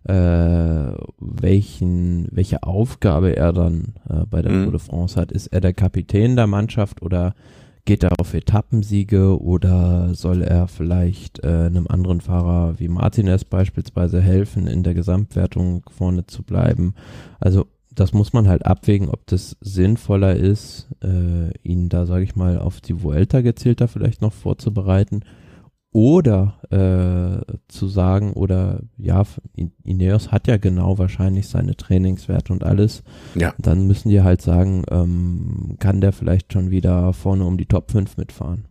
äh, welchen, welche Aufgabe er dann äh, bei der mhm. Tour de France hat. Ist er der Kapitän der Mannschaft oder Geht er auf Etappensiege oder soll er vielleicht äh, einem anderen Fahrer wie Martinez beispielsweise helfen, in der Gesamtwertung vorne zu bleiben? Also das muss man halt abwägen, ob das sinnvoller ist, äh, ihn da, sage ich mal, auf die Vuelta gezielter vielleicht noch vorzubereiten oder äh, zu sagen, oder ja, Ineos hat ja genau wahrscheinlich seine Trainingswerte und alles. Ja. Dann müssen die halt sagen, ähm, kann der vielleicht schon wieder vorne um die Top 5 mitfahren.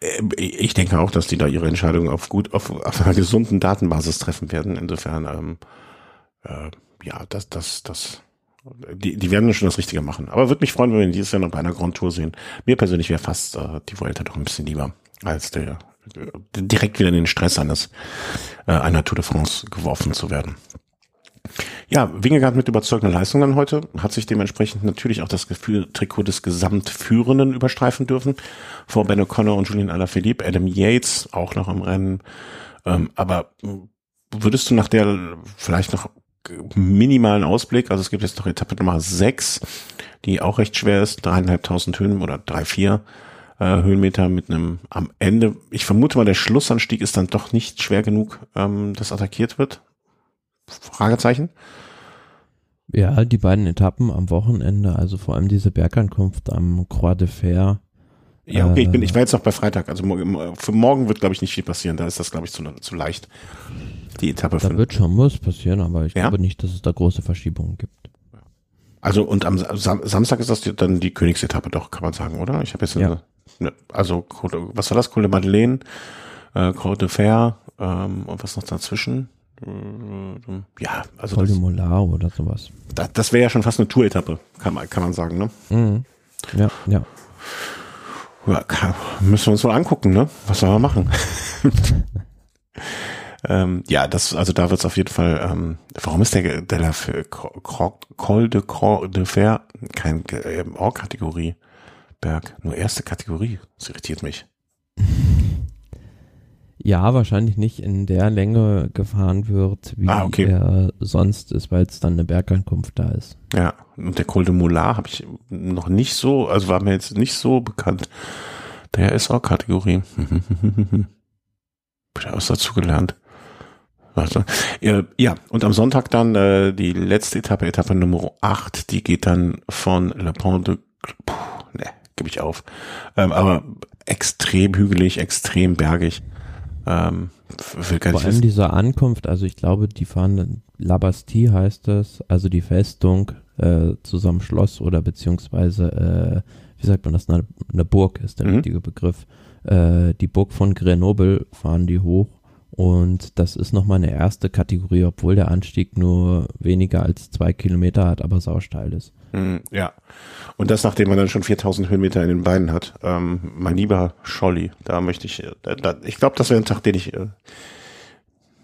Ähm, ich denke auch, dass die da ihre Entscheidung auf gut, auf, auf einer gesunden Datenbasis treffen werden. Insofern, ähm, äh, ja, das, das, das, die, die werden schon das Richtige machen. Aber würde mich freuen, wenn wir dieses Jahr noch bei einer Grand Tour sehen. Mir persönlich wäre fast äh, die Vuelta doch ein bisschen lieber als der direkt wieder in den Stress eines äh, einer Tour de France geworfen zu werden. Ja, Wingegaard mit überzeugender Leistung dann heute, hat sich dementsprechend natürlich auch das Gefühl, Trikot des Gesamtführenden überstreifen dürfen, vor Ben O'Connor und Julian Alaphilippe, Adam Yates auch noch im Rennen. Ähm, aber würdest du nach der vielleicht noch minimalen Ausblick, also es gibt jetzt noch Etappe Nummer 6, die auch recht schwer ist, dreieinhalbtausend Höhen oder drei, vier, äh, Höhenmeter mit einem am Ende. Ich vermute mal, der Schlussanstieg ist dann doch nicht schwer genug, ähm, dass attackiert wird. Fragezeichen. Ja, die beiden Etappen am Wochenende, also vor allem diese Bergankunft am Croix de Fer. Ja, okay, ich bin, ich war jetzt noch bei Freitag. Also für morgen wird, glaube ich, nicht viel passieren. Da ist das, glaube ich, zu, zu leicht. Die Etappe. Da wird schon was passieren, aber ich ja? glaube nicht, dass es da große Verschiebungen gibt. Also und am Sam Samstag ist das dann die Königsetappe doch, kann man sagen, oder? Ich habe jetzt Ja. Eine, also was war das? De Madeleine, äh, Col de Fer ähm, und was noch dazwischen? Äh, Ja, also Col Molar oder sowas. das, das wäre ja schon fast eine Tour-Etappe, kann man, kann man sagen, ne? Mhm. Ja, ja. Ja, kann, müssen wir uns wohl angucken, ne? Was soll man machen? <laughs> ähm, ja, das, also da wird's auf jeden Fall, ähm, warum ist der, der, der für Cro- Col de Cro de Fer kein äh, Or-Kategorie Berg, nur erste Kategorie? Das irritiert mich. Ja, wahrscheinlich nicht in der Länge gefahren wird, wie Ah, okay. er sonst ist, weil es dann eine Bergankunft da ist. Ja, und der Col de Molar habe ich noch nicht so, also war mir jetzt nicht so bekannt. Der ist auch Kategorie. <laughs> Wieder was dazu gelernt. Also, ja, und am Sonntag dann äh, die letzte Etappe, Etappe Nummer 8, die geht dann von Le Pont de, puh, ne, gebe ich auf. Ähm, aber extrem hügelig, extrem bergig. Ähm, will gar Vor allem wissen. diese Ankunft, also ich glaube, die fahren dann, La Bastille heißt es, also die Festung äh, zusammen Schloss oder beziehungsweise, äh, wie sagt man das, eine, eine Burg ist der Mhm. richtige Begriff. Äh, die Burg von Grenoble fahren die hoch und das ist nochmal eine erste Kategorie, obwohl der Anstieg nur weniger als zwei Kilometer hat, aber sausteil ist. Mm, Ja. Und das, nachdem man dann schon 4000 Höhenmeter in den Beinen hat. Ähm, mein lieber Scholli, da möchte ich, äh, da, ich glaube, das wäre ein Tag, den ich äh,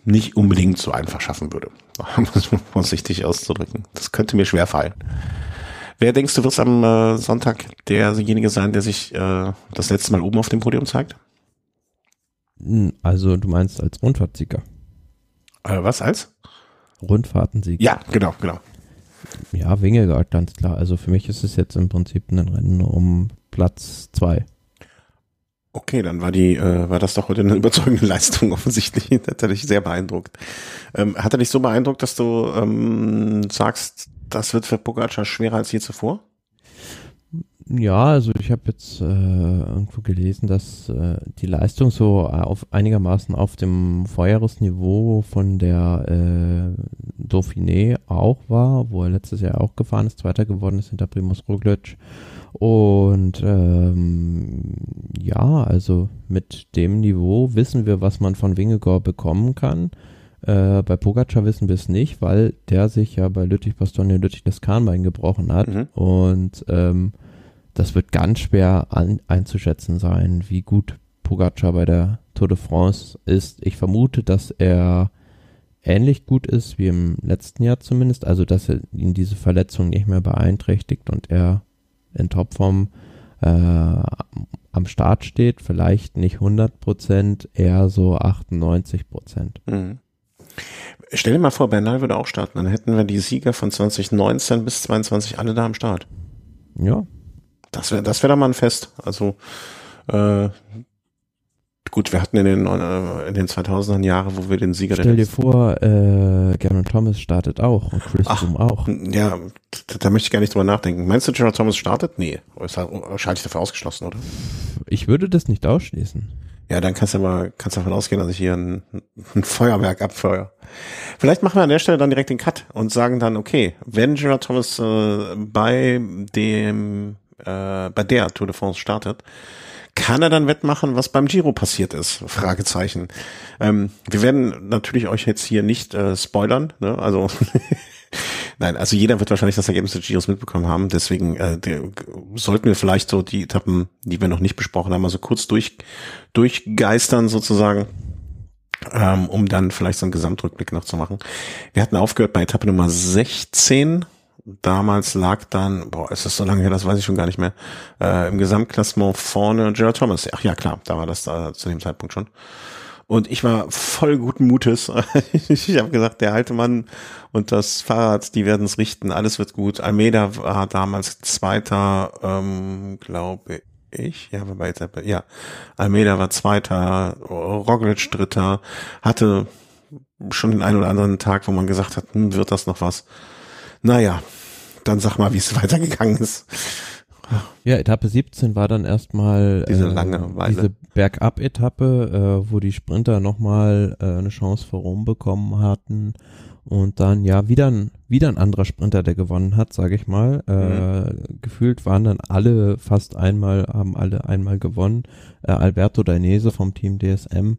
nicht unbedingt so einfach schaffen würde. <laughs> Um es vorsichtig auszudrücken. Das könnte mir schwer fallen. Wer denkst du, wird am äh, Sonntag derjenige sein, der sich äh, das letzte Mal oben auf dem Podium zeigt? Hm, Also du meinst als Rundfahrtsieger, Äh, was als? Rundfahrtensieger. Ja, genau, genau. Ja, Wingegaard, ganz klar. Also für mich ist es jetzt im Prinzip ein Rennen um Platz zwei. Okay, dann war die, äh, war das doch heute eine überzeugende <laughs> Leistung offensichtlich. Das hat dich sehr beeindruckt. Ähm, hat er dich so beeindruckt, dass du ähm, sagst, das wird für Pogacar schwerer als je zuvor? Ja, also ich habe jetzt äh, irgendwo gelesen, dass äh, die Leistung so auf einigermaßen auf dem Vorjahresniveau von der äh, Dauphiné auch war, wo er letztes Jahr auch gefahren ist, Zweiter geworden ist hinter Primus Roglic. Und ähm, ja, also mit dem Niveau wissen wir, was man von Wingegaard bekommen kann. Äh, bei Pogacar wissen wir es nicht, weil der sich ja bei Lüttich Bastogne Lüttich das Kahnbein gebrochen hat. Mhm. Und ähm, das wird ganz schwer an, einzuschätzen sein, wie gut Pogacar bei der Tour de France ist. Ich vermute, dass er ähnlich gut ist wie im letzten Jahr zumindest, also dass er ihn diese Verletzung nicht mehr beeinträchtigt und er in Topform äh, am Start steht, vielleicht nicht 100 Prozent, eher so 98 Prozent. Mhm. Stell dir mal vor, Bernal würde auch starten. Dann hätten wir die Sieger von 2019 bis 22 alle da am Start. Ja, Das wäre das wär doch mal ein Fest. Also äh, gut, wir hatten in den, äh, in den 2000er Jahre, wo wir den Sieger stell dir vor, äh, Gavin Thomas startet auch und Chris Ach. Froome auch. Ja, da, möchte ich gar nicht drüber nachdenken. Meinst du, Gerard Thomas startet? Nee, ist halt wahrscheinlich dafür ausgeschlossen, oder? Ich würde das nicht ausschließen. Ja, dann kannst du mal, kannst davon ausgehen, dass ich hier ein, ein Feuerwerk abfeuer. Vielleicht machen wir an der Stelle dann direkt den Cut und sagen dann, okay, wenn Gerard Thomas äh, bei dem, äh, bei der Tour de France startet, kann er dann wettmachen, was beim Giro passiert ist? Fragezeichen. Ähm, wir werden natürlich euch jetzt hier nicht äh, spoilern, ne? Also <laughs> Nein, also jeder wird wahrscheinlich das Ergebnis des Giros mitbekommen haben. Deswegen äh, der, sollten wir vielleicht so die Etappen, die wir noch nicht besprochen haben, also kurz durch durchgeistern sozusagen, ähm, um dann vielleicht so einen Gesamtrückblick noch zu machen. Wir hatten aufgehört bei Etappe Nummer 16. Damals lag dann, boah, ist das so lange her, das weiß ich schon gar nicht mehr, äh, im Gesamtklassement vorne Gerald Thomas. Ach ja, klar, da war das da zu dem Zeitpunkt schon. Und ich war voll guten Mutes. <laughs> ich habe gesagt, der alte Mann und das Fahrrad, die werden es richten, alles wird gut. Almeida war damals Zweiter, ähm, glaube ich. Ja, war bei ja. Almeida war Zweiter, Roglic Dritter, hatte schon den einen oder anderen Tag, wo man gesagt hat, hm, wird das noch was? Naja, dann sag mal, wie es <laughs> weitergegangen ist. Ja, Etappe 17 war dann erstmal Diese äh, Langeweile. diese Bergab-Etappe, äh, wo die Sprinter nochmal äh, eine Chance vor Rom bekommen hatten. Und dann, ja, wieder ein, wieder ein anderer Sprinter, der gewonnen hat, sage ich mal. Äh, mhm. Gefühlt waren dann alle fast einmal, haben alle einmal gewonnen. Äh, Alberto Dainese vom Team DSM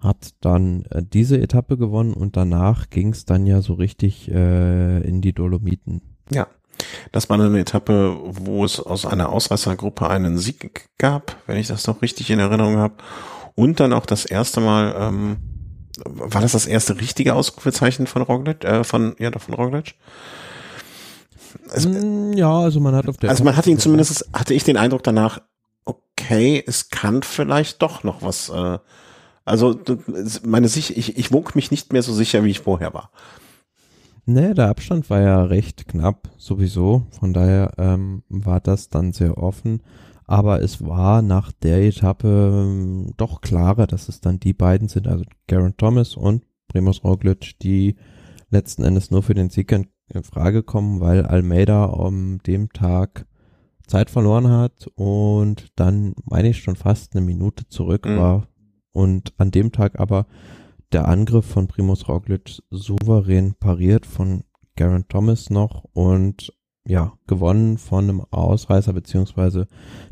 hat dann äh, diese Etappe gewonnen und danach ging es dann ja so richtig äh, in die Dolomiten. Ja, das war eine Etappe, wo es aus einer Ausreißergruppe einen Sieg gab, wenn ich das noch richtig in Erinnerung habe. Und dann auch das erste Mal ähm, war das das erste richtige Ausrufezeichen von Roglic, äh, von, ja, von Roglic? Mm, ja, also man hat auf der. Also man hatte ihn zumindest, hatte ich den Eindruck danach, okay, es kann vielleicht doch noch was, äh, also meine Sicht, ich, ich wog mich nicht mehr so sicher, wie ich vorher war. Nee, der Abstand war ja recht knapp sowieso, von daher ähm, war das dann sehr offen aber es war nach der Etappe ähm, doch klarer, dass es dann die beiden sind, also Garen Thomas und Primoz Roglic, die letzten Endes nur für den Sieg in, in Frage kommen, weil Almeida am dem Tag Zeit verloren hat und dann, meine ich, schon fast eine Minute zurück mhm. war und an dem Tag aber der Angriff von Primoz Roglic souverän pariert von Garen Thomas noch und ja, gewonnen von einem Ausreißer beziehungsweise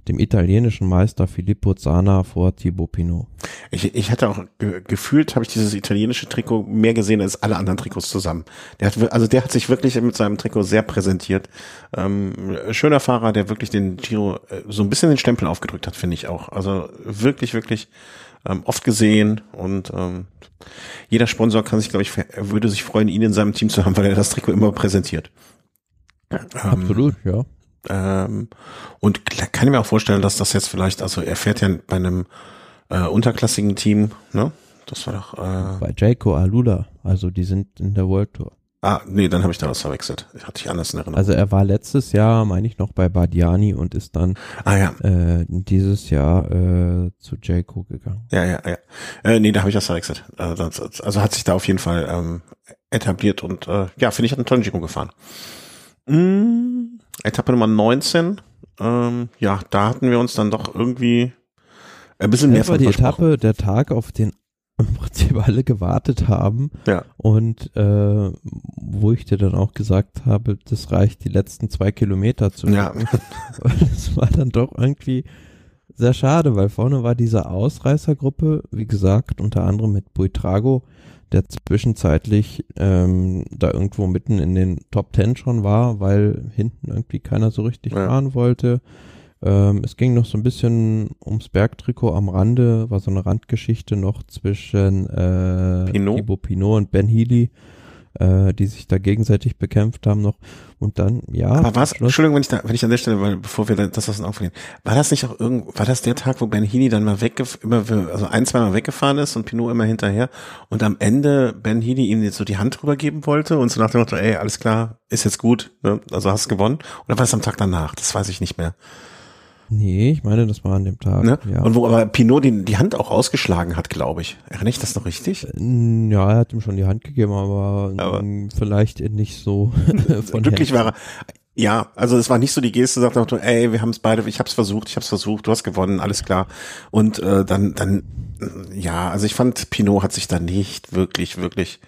dem italienischen Meister Filippo Zana vor Thibaut Pinot. Ich, ich hatte auch ge gefühlt, habe ich dieses italienische Trikot mehr gesehen als alle anderen Trikots zusammen. Der hat, also der hat sich wirklich mit seinem Trikot sehr präsentiert. Ähm, schöner Fahrer, der wirklich den Giro äh, so ein bisschen den Stempel aufgedrückt hat, finde ich auch. Also wirklich, wirklich ähm, oft gesehen und ähm, jeder Sponsor kann sich, glaube ich, würde sich freuen, ihn in seinem Team zu haben, weil er das Trikot immer präsentiert. Absolut, ja. Ähm, und kann ich mir auch vorstellen, dass das jetzt vielleicht, also er fährt ja bei einem äh, unterklassigen Team, ne? Das war doch äh, bei Jaco Alula, also die sind in der World Tour. Ah, nee, dann habe ich da was verwechselt. Ich hatte ich anders in Erinnerung. Also er war letztes Jahr, meine ich, noch bei Badiani und ist dann ah, ja. äh, dieses Jahr äh, zu Jaco gegangen. Ja, ja, ja. Äh, nee, da habe ich das verwechselt. Also, das, also hat sich da auf jeden Fall ähm, etabliert und äh, ja, finde ich, hat einen tollen Giro gefahren. Mm, Etappe Nummer 19. Ähm, ja, da hatten wir uns dann doch irgendwie ein bisschen mehr war die Etappe, der Tag, auf den im Prinzip alle gewartet haben. Ja. Und äh, wo ich dir dann auch gesagt habe, das reicht die letzten zwei Kilometer zu. Ja. das war dann doch irgendwie sehr schade, weil vorne war diese Ausreißergruppe, wie gesagt, unter anderem mit Buitrago, der zwischenzeitlich ähm, da irgendwo mitten in den Top Ten schon war, weil hinten irgendwie keiner so richtig ja. fahren wollte. Ähm, es ging noch so ein bisschen ums Bergtrikot am Rande, war so eine Randgeschichte noch zwischen äh, Pinot. Thibaut Pinot und Ben Healy äh, die sich da gegenseitig bekämpft haben noch. Und dann, ja. Aber was, Entschuldigung, wenn ich da, wenn ich an der Stelle, weil bevor wir das aus den Augen war das nicht auch irgend, war das der Tag, wo Ben Healy dann mal weggef immer, also ein, zweimal weggefahren ist und Pinot immer hinterher und am Ende Ben Healy ihm jetzt so die Hand drüber geben wollte und so nach dem Motto, ey, alles klar, ist jetzt gut, ne? also hast gewonnen. Oder war das am Tag danach? Das weiß ich nicht mehr. Nee, ich meine, das war an dem Tag. Ne? Ja. Und wo aber Pinot die, die Hand auch ausgeschlagen hat, glaube ich. Erinnere ich das noch richtig? Äh, ja, er hat ihm schon die Hand gegeben, aber, aber vielleicht nicht so <laughs> von <laughs> Glücklich war er. Ja, also es war nicht so die Geste, sagt er, ey, wir haben es beide, ich hab's versucht, ich hab's versucht, du hast gewonnen, alles klar. Und äh, dann, dann, ja, also ich fand, Pinot hat sich da nicht wirklich, wirklich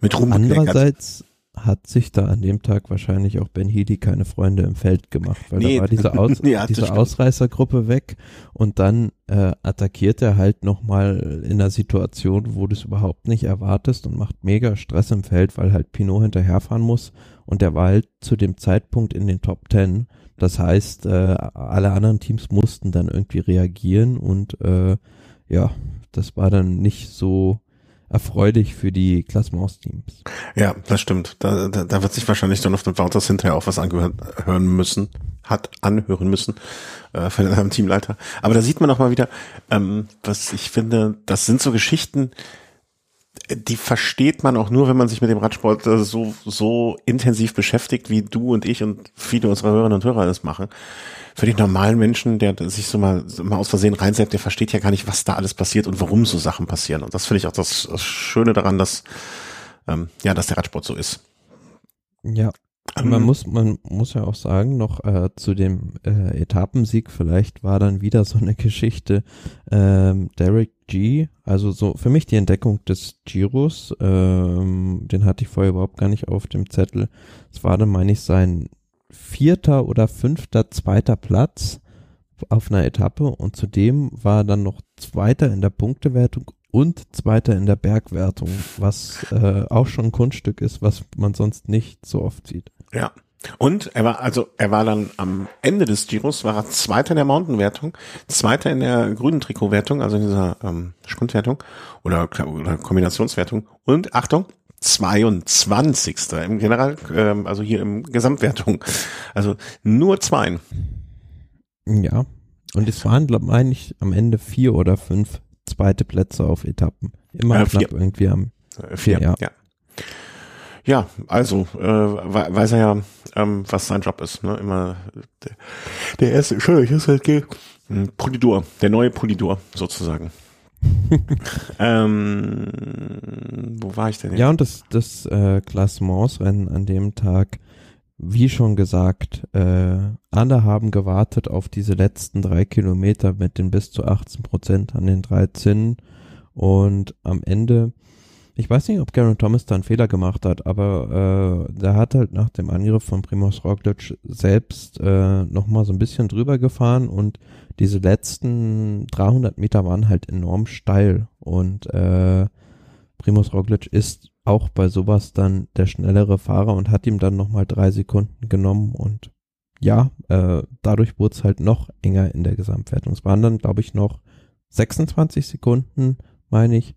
mit Ruhm Andererseits hat sich da an dem Tag wahrscheinlich auch Ben Healy keine Freunde im Feld gemacht, weil nee, da war diese, <laughs> Aus ja, diese Ausreißergruppe weg und dann äh, attackiert er halt nochmal in einer Situation, wo du es überhaupt nicht erwartest und macht mega Stress im Feld, weil halt Pinot hinterherfahren muss und der war halt zu dem Zeitpunkt in den Top Ten. Das heißt, äh, alle anderen Teams mussten dann irgendwie reagieren und äh, ja, das war dann nicht so erfreulich für die Klassements-Teams. Ja, das stimmt. Da, da, da wird sich wahrscheinlich dann auf den Wouters hinterher auch was angehören müssen, hat anhören müssen äh, von einem Teamleiter. Aber da sieht man auch mal wieder, ähm, was ich finde, das sind so Geschichten, die versteht man auch nur, wenn man sich mit dem Radsport äh, so, so intensiv beschäftigt, wie du und ich und viele unserer Hörerinnen und Hörer das machen für den normalen Menschen, der sich so mal, so mal aus Versehen reinsetzt, der versteht ja gar nicht, was da alles passiert und warum so Sachen passieren. Und das finde ich auch das, das Schöne daran, dass, ähm, ja, dass der Radsport so ist. Ja. Ähm, man muss, man muss ja auch sagen, noch äh, zu dem äh, Etappensieg, vielleicht war dann wieder so eine <laughs> Geschichte, ähm, Derek G, also so für mich die Entdeckung des Giros, ähm, den hatte ich vorher überhaupt gar nicht auf dem Zettel. Es war dann, meine ich, sein vierter oder fünfter zweiter Platz auf einer Etappe und zudem war er dann noch Zweiter in der Punktewertung und Zweiter in der Bergwertung, was äh, auch schon ein Kunststück ist, was man sonst nicht so oft sieht. Ja. Und er war also er war dann am Ende des Giros war er Zweiter in der Mountainwertung, Zweiter in der grünen Trikotwertung, also in dieser ähm, Sprintwertung oder, oder Kombinationswertung und Achtung 22. im General, ähm, also hier im Gesamtwertung, also nur zwei. Ja. Und es waren, glaube ich, am Ende vier oder fünf zweite Plätze auf Etappen. Immer äh, knapp irgendwie am äh, vier, ja. ja. Ja, also äh, weiß er ja, ähm, was sein Job ist. Ne? Immer der, der erste, Entschuldigung, ist halt Polidur, der neue Polidur sozusagen. <laughs> ähm, wo war ich denn? Jetzt? Ja, und das, das äh, Klassementsrennen an dem Tag wie schon gesagt, äh, alle haben gewartet auf diese letzten drei Kilometer mit den bis zu 18 Prozent an den drei Zinnen. Und am Ende, ich weiß nicht, ob Garen Thomas da einen Fehler gemacht hat, aber äh, der hat halt nach dem Angriff von Primoz Roglic selbst äh, nochmal so ein bisschen drüber gefahren und diese letzten 300 Meter waren halt enorm steil und äh, Primoz Roglic ist auch bei sowas dann der schnellere Fahrer und hat ihm dann nochmal drei Sekunden genommen und ja, äh, dadurch wurde es halt noch enger in der Gesamtwertung. Es waren dann, glaube ich, noch 26 Sekunden, meine ich,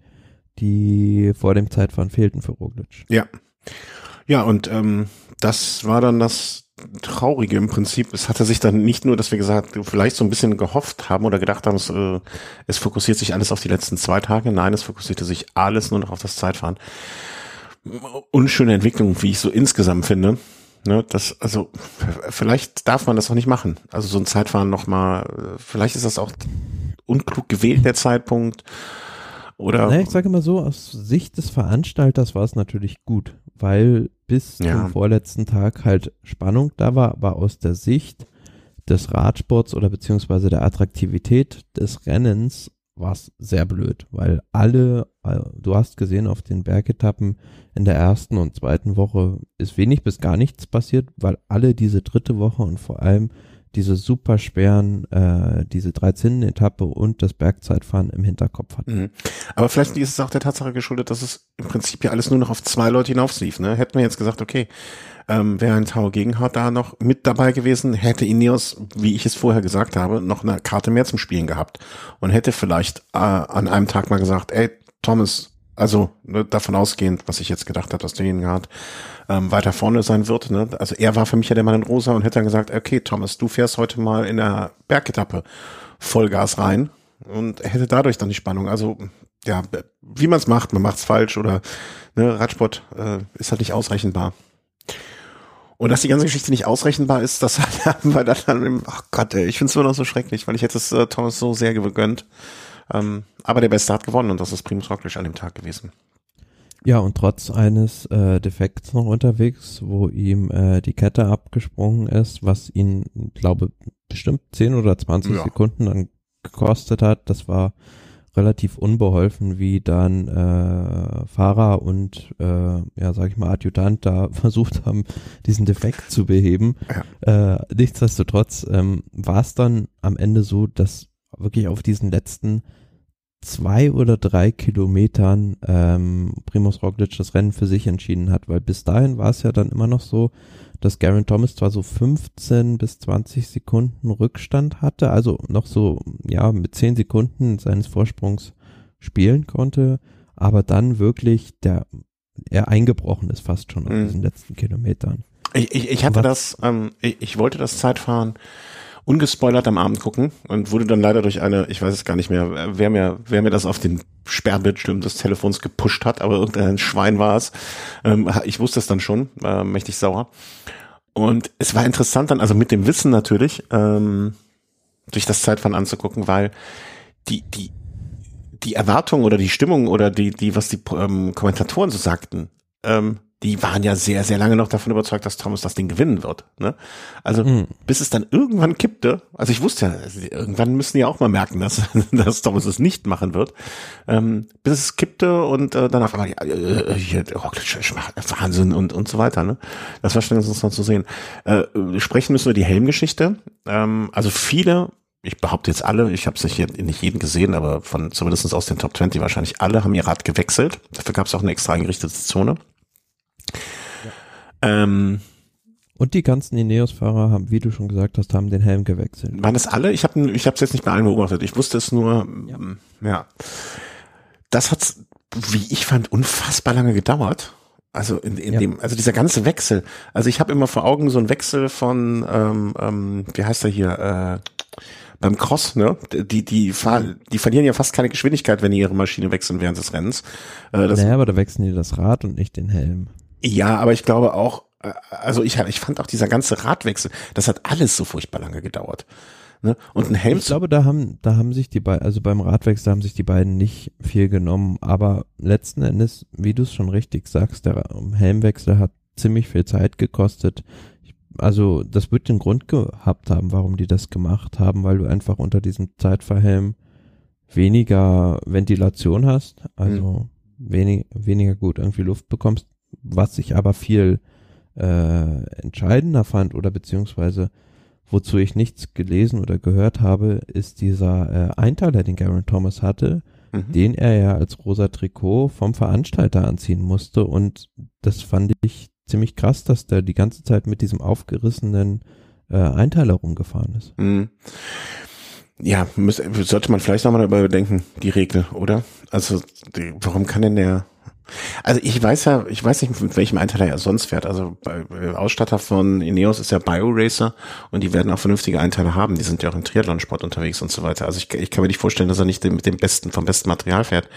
die vor dem Zeitfahren fehlten für Roglic. Ja. Ja, und ähm, das war dann das Traurige im Prinzip. Es hatte sich dann nicht nur, dass wir gesagt, vielleicht so ein bisschen gehofft haben oder gedacht haben, es, äh, es fokussiert sich alles auf die letzten zwei Tage. Nein, es fokussierte sich alles nur noch auf das Zeitfahren unschöne Entwicklung, wie ich so insgesamt finde. Ne, das, also vielleicht darf man das auch nicht machen. Also so ein Zeitfahren nochmal, vielleicht ist das auch unklug gewählt, der Zeitpunkt. Oder naja, ich sage mal so, aus Sicht des Veranstalters war es natürlich gut, weil bis ja. zum vorletzten Tag halt Spannung da war, aber aus der Sicht des Radsports oder beziehungsweise der Attraktivität des Rennens war es sehr blöd, weil alle, äh, du hast gesehen, auf den Bergetappen in der ersten und zweiten Woche ist wenig bis gar nichts passiert, weil alle diese dritte Woche und vor allem diese super schweren, äh, diese 13 Etappe und das Bergzeitfahren im Hinterkopf hatten. Mhm. Aber vielleicht ist es auch der Tatsache geschuldet, dass es im Prinzip ja alles nur noch auf zwei Leute hinauflief. Ne? Hätten wir jetzt gesagt, okay, ähm, wäre ein Tau Gegenhardt da noch mit dabei gewesen, hätte Ineos, wie ich es vorher gesagt habe, noch eine Karte mehr zum Spielen gehabt und hätte vielleicht äh, an einem Tag mal gesagt, ey, Thomas, also ne, davon ausgehend, was ich jetzt gedacht habe, dass der Gegenhardt ähm, weiter vorne sein wird. Ne? Also er war für mich ja der Mann in Rosa und hätte dann gesagt, okay, Thomas, du fährst heute mal in der Bergetappe Vollgas rein und hätte dadurch dann die Spannung. Also ja, wie man es macht, man macht es falsch oder ne, Radsport äh, ist halt nicht ausrechenbar. Und dass die ganze Geschichte nicht ausrechenbar ist, das <laughs> haben wir dann im, ach Gott, ey, ich finde es immer noch so schrecklich, weil ich hätte es äh, Thomas so sehr gegönnt. Ähm, aber der Beste hat gewonnen und das ist Primus Roglic an dem Tag gewesen. Ja, und trotz eines äh, Defekts noch unterwegs, wo ihm äh, die Kette abgesprungen ist, was ihn, glaube bestimmt 10 oder 20 ja. Sekunden dann gekostet hat, das war relativ unbeholfen, wie dann äh, Fahrer und äh, ja, sag ich mal, Adjutant da <laughs> versucht haben, diesen Defekt zu beheben. Ja. Äh, nichtsdestotrotz ähm, war es dann am Ende so, dass wirklich auf diesen letzten zwei oder drei Kilometern ähm, Primus Roglic das Rennen für sich entschieden hat, weil bis dahin war es ja dann immer noch so, dass Garen Thomas zwar so 15 bis 20 Sekunden Rückstand hatte, also noch so, ja, mit 10 Sekunden seines Vorsprungs spielen konnte, aber dann wirklich der, er eingebrochen ist fast schon auf mhm. diesen letzten Kilometern. Ich, ich, ich hatte Was, das, ähm, ich, ich wollte das Zeitfahren ungespoilert am Abend gucken und wurde dann leider durch eine, ich weiß es gar nicht mehr, wer mir, wer mir das auf den Sperrbildschirm des Telefons gepusht hat, aber irgendein Schwein war es. Ähm, ich wusste es dann schon, war mächtig sauer. Und es war interessant dann, also mit dem Wissen natürlich, ähm, durch das Zeitfahren anzugucken, weil die, die, die Erwartung oder die Stimmung oder die, die, was die ähm, Kommentatoren so sagten, ähm, die waren ja sehr, sehr lange noch davon überzeugt, dass Thomas das Ding gewinnen wird. Ne? Also mhm. bis es dann irgendwann kippte, also ich wusste ja, also irgendwann müssen die auch mal merken, dass, <laughs> dass Thomas es nicht machen wird, ähm, bis es kippte und äh, dann auf einmal, ja, äh, hier, Wahnsinn und, und so weiter. Ne? Das war schon interessant zu sehen. Äh, sprechen müssen wir die Helmgeschichte. Ähm, also viele ich behaupte jetzt alle, ich habe es nicht, nicht jeden gesehen, aber von zumindest aus den Top 20 wahrscheinlich alle haben ihr Rad gewechselt. Dafür gab es auch eine extra eingerichtete Zone. Ähm, und die ganzen Ineos-Fahrer haben, wie du schon gesagt hast, haben den Helm gewechselt. Waren das alle? Ich habe ich es jetzt nicht bei allen beobachtet. Ich wusste es nur, ja. Ja. Das hat, wie ich fand, unfassbar lange gedauert. Also in, in ja. dem, also dieser ganze Wechsel. Also ich habe immer vor Augen so einen Wechsel von, ähm, ähm, wie heißt er hier, äh, beim Cross, ne? Die, die, fahr, die verlieren ja fast keine Geschwindigkeit, wenn die ihre Maschine wechseln während des Rennens. Äh, das naja, aber da wechseln die das Rad und nicht den Helm. Ja, aber ich glaube auch, äh, also ich, ich fand auch dieser ganze Radwechsel, das hat alles so furchtbar lange gedauert. Ne? Und ein Helm. Ich glaube, da haben, da haben sich die beiden, also beim Radwechsel haben sich die beiden nicht viel genommen, aber letzten Endes, wie du es schon richtig sagst, der Helmwechsel hat ziemlich viel Zeit gekostet. Also, das wird den Grund gehabt haben, warum die das gemacht haben, weil du einfach unter diesem Zeitverhelm weniger Ventilation hast, also mhm. wenig, weniger gut irgendwie Luft bekommst was ich aber viel äh, entscheidender fand oder beziehungsweise wozu ich nichts gelesen oder gehört habe, ist dieser äh, Einteiler, den Garen Thomas hatte, mhm. den er ja als rosa Trikot vom Veranstalter anziehen musste und das fand ich ziemlich krass, dass der die ganze Zeit mit diesem aufgerissenen äh, Einteiler rumgefahren ist. Mhm. Ja, muss, sollte man vielleicht nochmal darüber bedenken, die Regel, oder? Also, die, warum kann denn der also ich weiß ja, ich weiß nicht, mit welchem Einteiler er sonst fährt. Also bei, Ausstatter von Ineos ist ja BioRacer und die werden auch vernünftige Einteiler haben. Die sind ja auch im Triathlonsport unterwegs und so weiter. Also ich, ich kann mir nicht vorstellen, dass er nicht mit dem besten, vom besten Material fährt.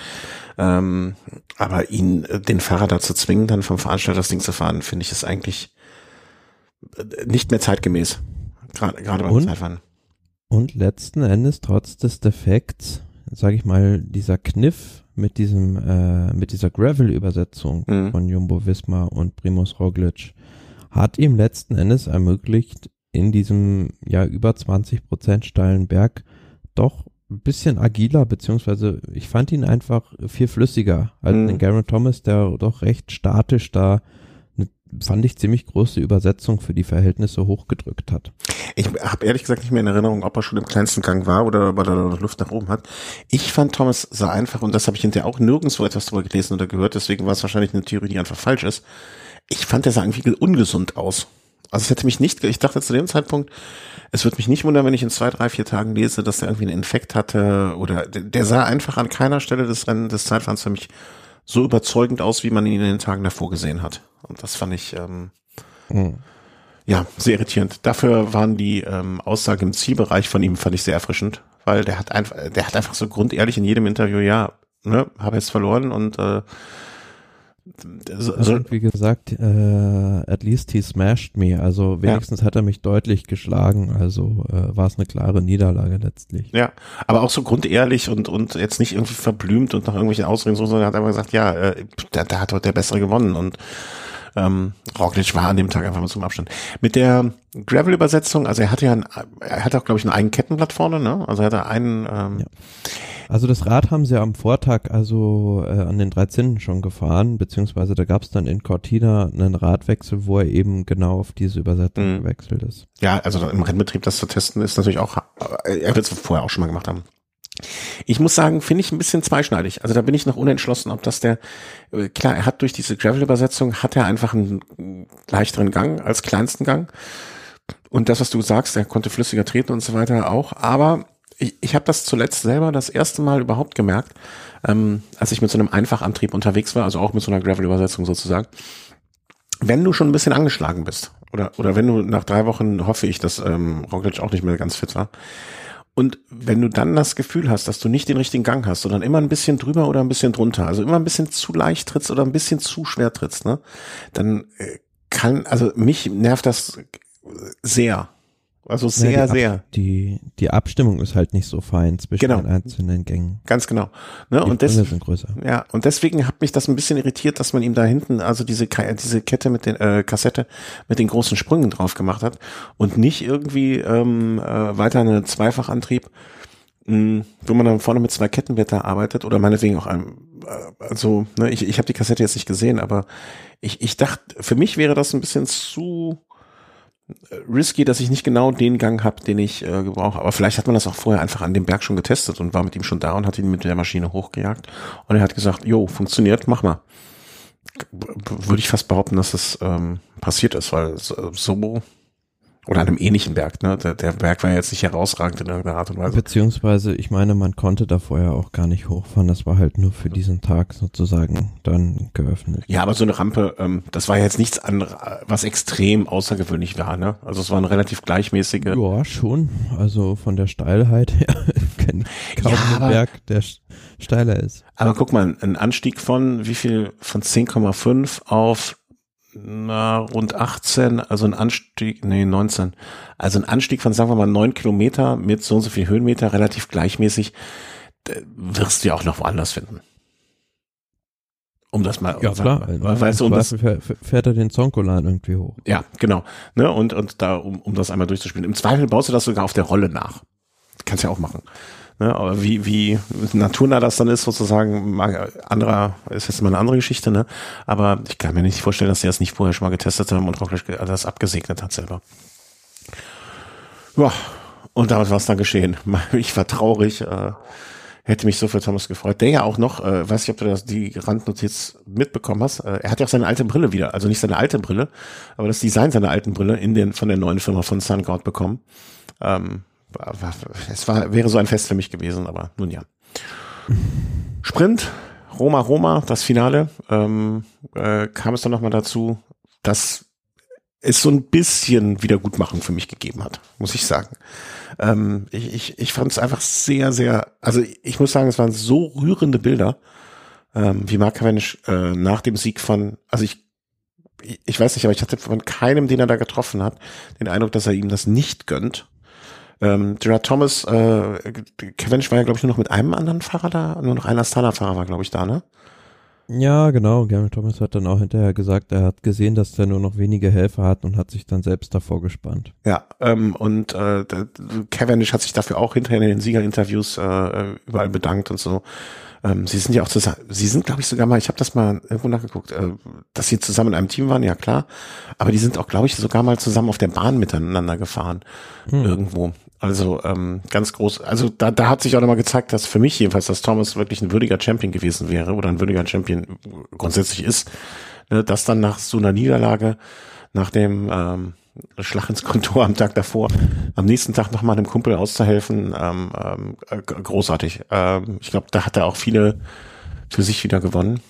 Ähm, aber ihn, den Fahrer dazu zwingen, dann vom Veranstalter das Ding zu fahren, finde ich ist eigentlich nicht mehr zeitgemäß. Gerade, gerade beim und, Zeitfahren. Und letzten Endes, trotz des Defekts, sage ich mal, dieser Kniff mit diesem, äh, mit dieser Gravel-Übersetzung mhm. von Jumbo Visma und Primus Roglic hat ihm letzten Endes ermöglicht, in diesem ja über 20 Prozent steilen Berg doch ein bisschen agiler, beziehungsweise ich fand ihn einfach viel flüssiger als mhm. den Garen Thomas, der doch recht statisch da fand ich, ziemlich große Übersetzung für die Verhältnisse hochgedrückt hat. Ich habe ehrlich gesagt nicht mehr in Erinnerung, ob er schon im kleinsten Gang war oder ob er da Luft nach oben hat. Ich fand Thomas sah einfach, und das habe ich hinterher auch nirgendwo etwas drüber gelesen oder gehört, deswegen war es wahrscheinlich eine Theorie, die einfach falsch ist. Ich fand, der sah irgendwie ungesund aus. Also es hätte mich nicht, ich dachte zu dem Zeitpunkt, es wird mich nicht wundern, wenn ich in zwei, drei, vier Tagen lese, dass er irgendwie einen Infekt hatte oder der sah einfach an keiner Stelle des Rennen des Zeitfahrens für mich so überzeugend aus, wie man ihn in den Tagen davor gesehen hat. Und das fand ich ähm, mhm. ja sehr irritierend. Dafür waren die ähm, Aussagen im Zielbereich von ihm fand ich sehr erfrischend, weil der hat einfach, der hat einfach so grundehrlich in jedem Interview, ja, ne, habe jetzt verloren und äh, so, also, wie gesagt, äh, at least he smashed me. Also wenigstens ja. hat er mich deutlich geschlagen. Also äh, war es eine klare Niederlage letztlich. Ja, aber auch so grundehrlich und und jetzt nicht irgendwie verblümt und nach irgendwelchen Ausreden, sondern er hat einfach gesagt, ja, äh, da, da hat heute der Bessere gewonnen und ähm, Roglic war an dem Tag einfach mal zum Abstand. Mit der Gravel-Übersetzung, also er hatte ja, ein, er hat auch glaube ich ein einen Kettenblatt vorne, ne? Also er hatte einen. Ähm, ja. Also das Rad haben sie am Vortag also äh, an den 13. schon gefahren, beziehungsweise da gab es dann in Cortina einen Radwechsel, wo er eben genau auf diese Übersetzung mhm. gewechselt ist. Ja, also im Rennbetrieb das zu testen ist natürlich auch, äh, er wird es vorher auch schon mal gemacht haben. Ich muss sagen, finde ich ein bisschen zweischneidig. Also da bin ich noch unentschlossen, ob das der, äh, klar, er hat durch diese Gravel-Übersetzung, hat er einfach einen leichteren Gang als kleinsten Gang. Und das, was du sagst, er konnte flüssiger treten und so weiter auch. Aber ich, ich habe das zuletzt selber das erste Mal überhaupt gemerkt, ähm, als ich mit so einem Einfachantrieb unterwegs war, also auch mit so einer Gravel-Übersetzung sozusagen. Wenn du schon ein bisschen angeschlagen bist, oder, oder wenn du nach drei Wochen, hoffe ich, dass ähm, Roglic auch nicht mehr ganz fit war, und wenn du dann das Gefühl hast, dass du nicht den richtigen Gang hast, sondern immer ein bisschen drüber oder ein bisschen drunter, also immer ein bisschen zu leicht trittst oder ein bisschen zu schwer trittst, ne, dann äh, kann, also mich nervt das sehr Also sehr, ja, die sehr. Die, die Abstimmung ist halt nicht so fein zwischen Genau. den einzelnen Gängen. Ganz genau. Ne? Die Und, des, sind größer. ja, und deswegen hat mich das ein bisschen irritiert, dass man ihm da hinten, also diese, diese Kette mit den, äh, Kassette mit den großen Sprüngen drauf gemacht hat und nicht irgendwie ähm, äh, weiter einen Zweifachantrieb, mh, wo man dann vorne mit zwei Kettenblätter arbeitet oder meinetwegen auch einem, äh, also, ne, ich, ich habe die Kassette jetzt nicht gesehen, aber ich, ich dachte, für mich wäre das ein bisschen zu risky, dass ich nicht genau den Gang habe, den ich äh, gebrauche. Aber vielleicht hat man das auch vorher einfach an dem Berg schon getestet und war mit ihm schon da und hat ihn mit der Maschine hochgejagt. Und er hat gesagt, jo, funktioniert, mach mal. Würde ich fast behaupten, dass das ähm, passiert ist, weil so oder an einem ähnlichen Berg, ne? Der, der Berg war jetzt nicht herausragend in irgendeiner Art und Weise. Beziehungsweise, ich meine, man konnte da vorher auch gar nicht hochfahren. Das war halt nur für diesen Tag sozusagen dann geöffnet. Ja, aber so eine Rampe, ähm, das war jetzt nichts anderes, was extrem außergewöhnlich war, ne? Also es waren relativ gleichmäßige. Ja, schon. Also von der Steilheit <laughs> her kaum Ja, aber- Berg, der st- steiler ist. Aber guck mal, ein Anstieg von wie viel? Von 10,5 auf na, rund 18, also ein Anstieg, nee, 19. Also ein Anstieg von, sagen wir mal, 9 Kilometer mit so und so viel Höhenmeter, relativ gleichmäßig, wirst du ja auch noch woanders finden. Um das mal, Ja, klar. weil, weißt du, um das, fährt er den Zonkolan irgendwie hoch. ja, genau, ne, und, und da, um, um das einmal durchzuspielen. Im Zweifel baust du das sogar auf der Rolle nach. Kannst ja auch machen. Ne, aber wie, wie naturnah das dann ist, sozusagen, anderer, ist jetzt mal eine andere Geschichte, ne? Aber ich kann mir nicht vorstellen, dass die das nicht vorher schon mal getestet haben und Rocklisch das abgesegnet hat selber. Ja, und damit war es dann geschehen. <laughs> Ich war traurig, äh, hätte mich so für Thomas gefreut. Der ja auch noch, äh, weiß nicht, ob du das, die Randnotiz mitbekommen hast, äh, er hat ja auch seine alte Brille wieder, also nicht seine alte Brille, aber das Design seiner alten Brille in den, von der neuen Firma von SunGold bekommen. Ähm, es war, wäre so ein Fest für mich gewesen, aber nun ja. Sprint, Roma, Roma, das Finale, ähm, äh, kam es dann nochmal dazu, dass es so ein bisschen Wiedergutmachung für mich gegeben hat, muss ich sagen. Ähm, ich ich, ich fand es einfach sehr, sehr, also ich muss sagen, es waren so rührende Bilder, ähm, wie Mark Cavendish äh, nach dem Sieg von, also ich, ich ich weiß nicht, aber ich hatte von keinem, den er da getroffen hat, den Eindruck, dass er ihm das nicht gönnt. Ähm, Gerard Thomas, äh, Cavendish war ja, glaube ich, nur noch mit einem anderen Fahrer da, nur noch ein Astana-Fahrer war, glaube ich, da, ne? Ja, genau. Gary Thomas hat dann auch hinterher gesagt, er hat gesehen, dass er nur noch wenige Helfer hat und hat sich dann selbst davor gespannt. Ja, ähm, und äh, Cavendish hat sich dafür auch hinterher in den Siegerinterviews äh, überall bedankt und so. Ähm, sie sind ja auch zusammen, sie sind, glaube ich, sogar mal, ich habe das mal irgendwo nachgeguckt, äh, dass sie zusammen in einem Team waren, ja klar. Aber die sind auch, glaube ich, sogar mal zusammen auf der Bahn miteinander gefahren. Irgendwo. Also ähm, ganz groß. Also da, da hat sich auch nochmal gezeigt, dass für mich jedenfalls, dass Thomas wirklich ein würdiger Champion gewesen wäre oder ein würdiger Champion grundsätzlich ist. Ne, dass dann nach so einer Niederlage, nach dem ähm, Schlag ins Kontor am Tag davor, am nächsten Tag nochmal einem Kumpel auszuhelfen, ähm, ähm, äh, großartig. Ähm, ich glaube, da hat er auch viele für sich wieder gewonnen.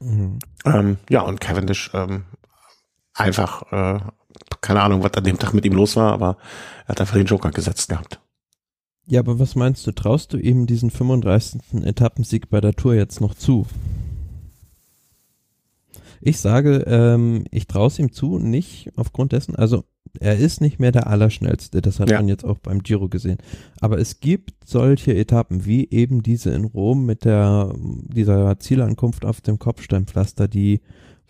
Mhm. Ähm, ja, und Cavendish ähm, einfach, äh, keine Ahnung, was an dem Tag mit ihm los war, aber er hat einfach den Joker gesetzt gehabt. Ja, aber was meinst du, traust du ihm diesen 35. Etappensieg bei der Tour jetzt noch zu? Ich sage, ähm, ich traue es ihm zu, nicht aufgrund dessen, also er ist nicht mehr der Allerschnellste, das hat Ja. man jetzt auch beim Giro gesehen. Aber es gibt solche Etappen wie eben diese in Rom mit der dieser Zielankunft auf dem Kopfsteinpflaster, die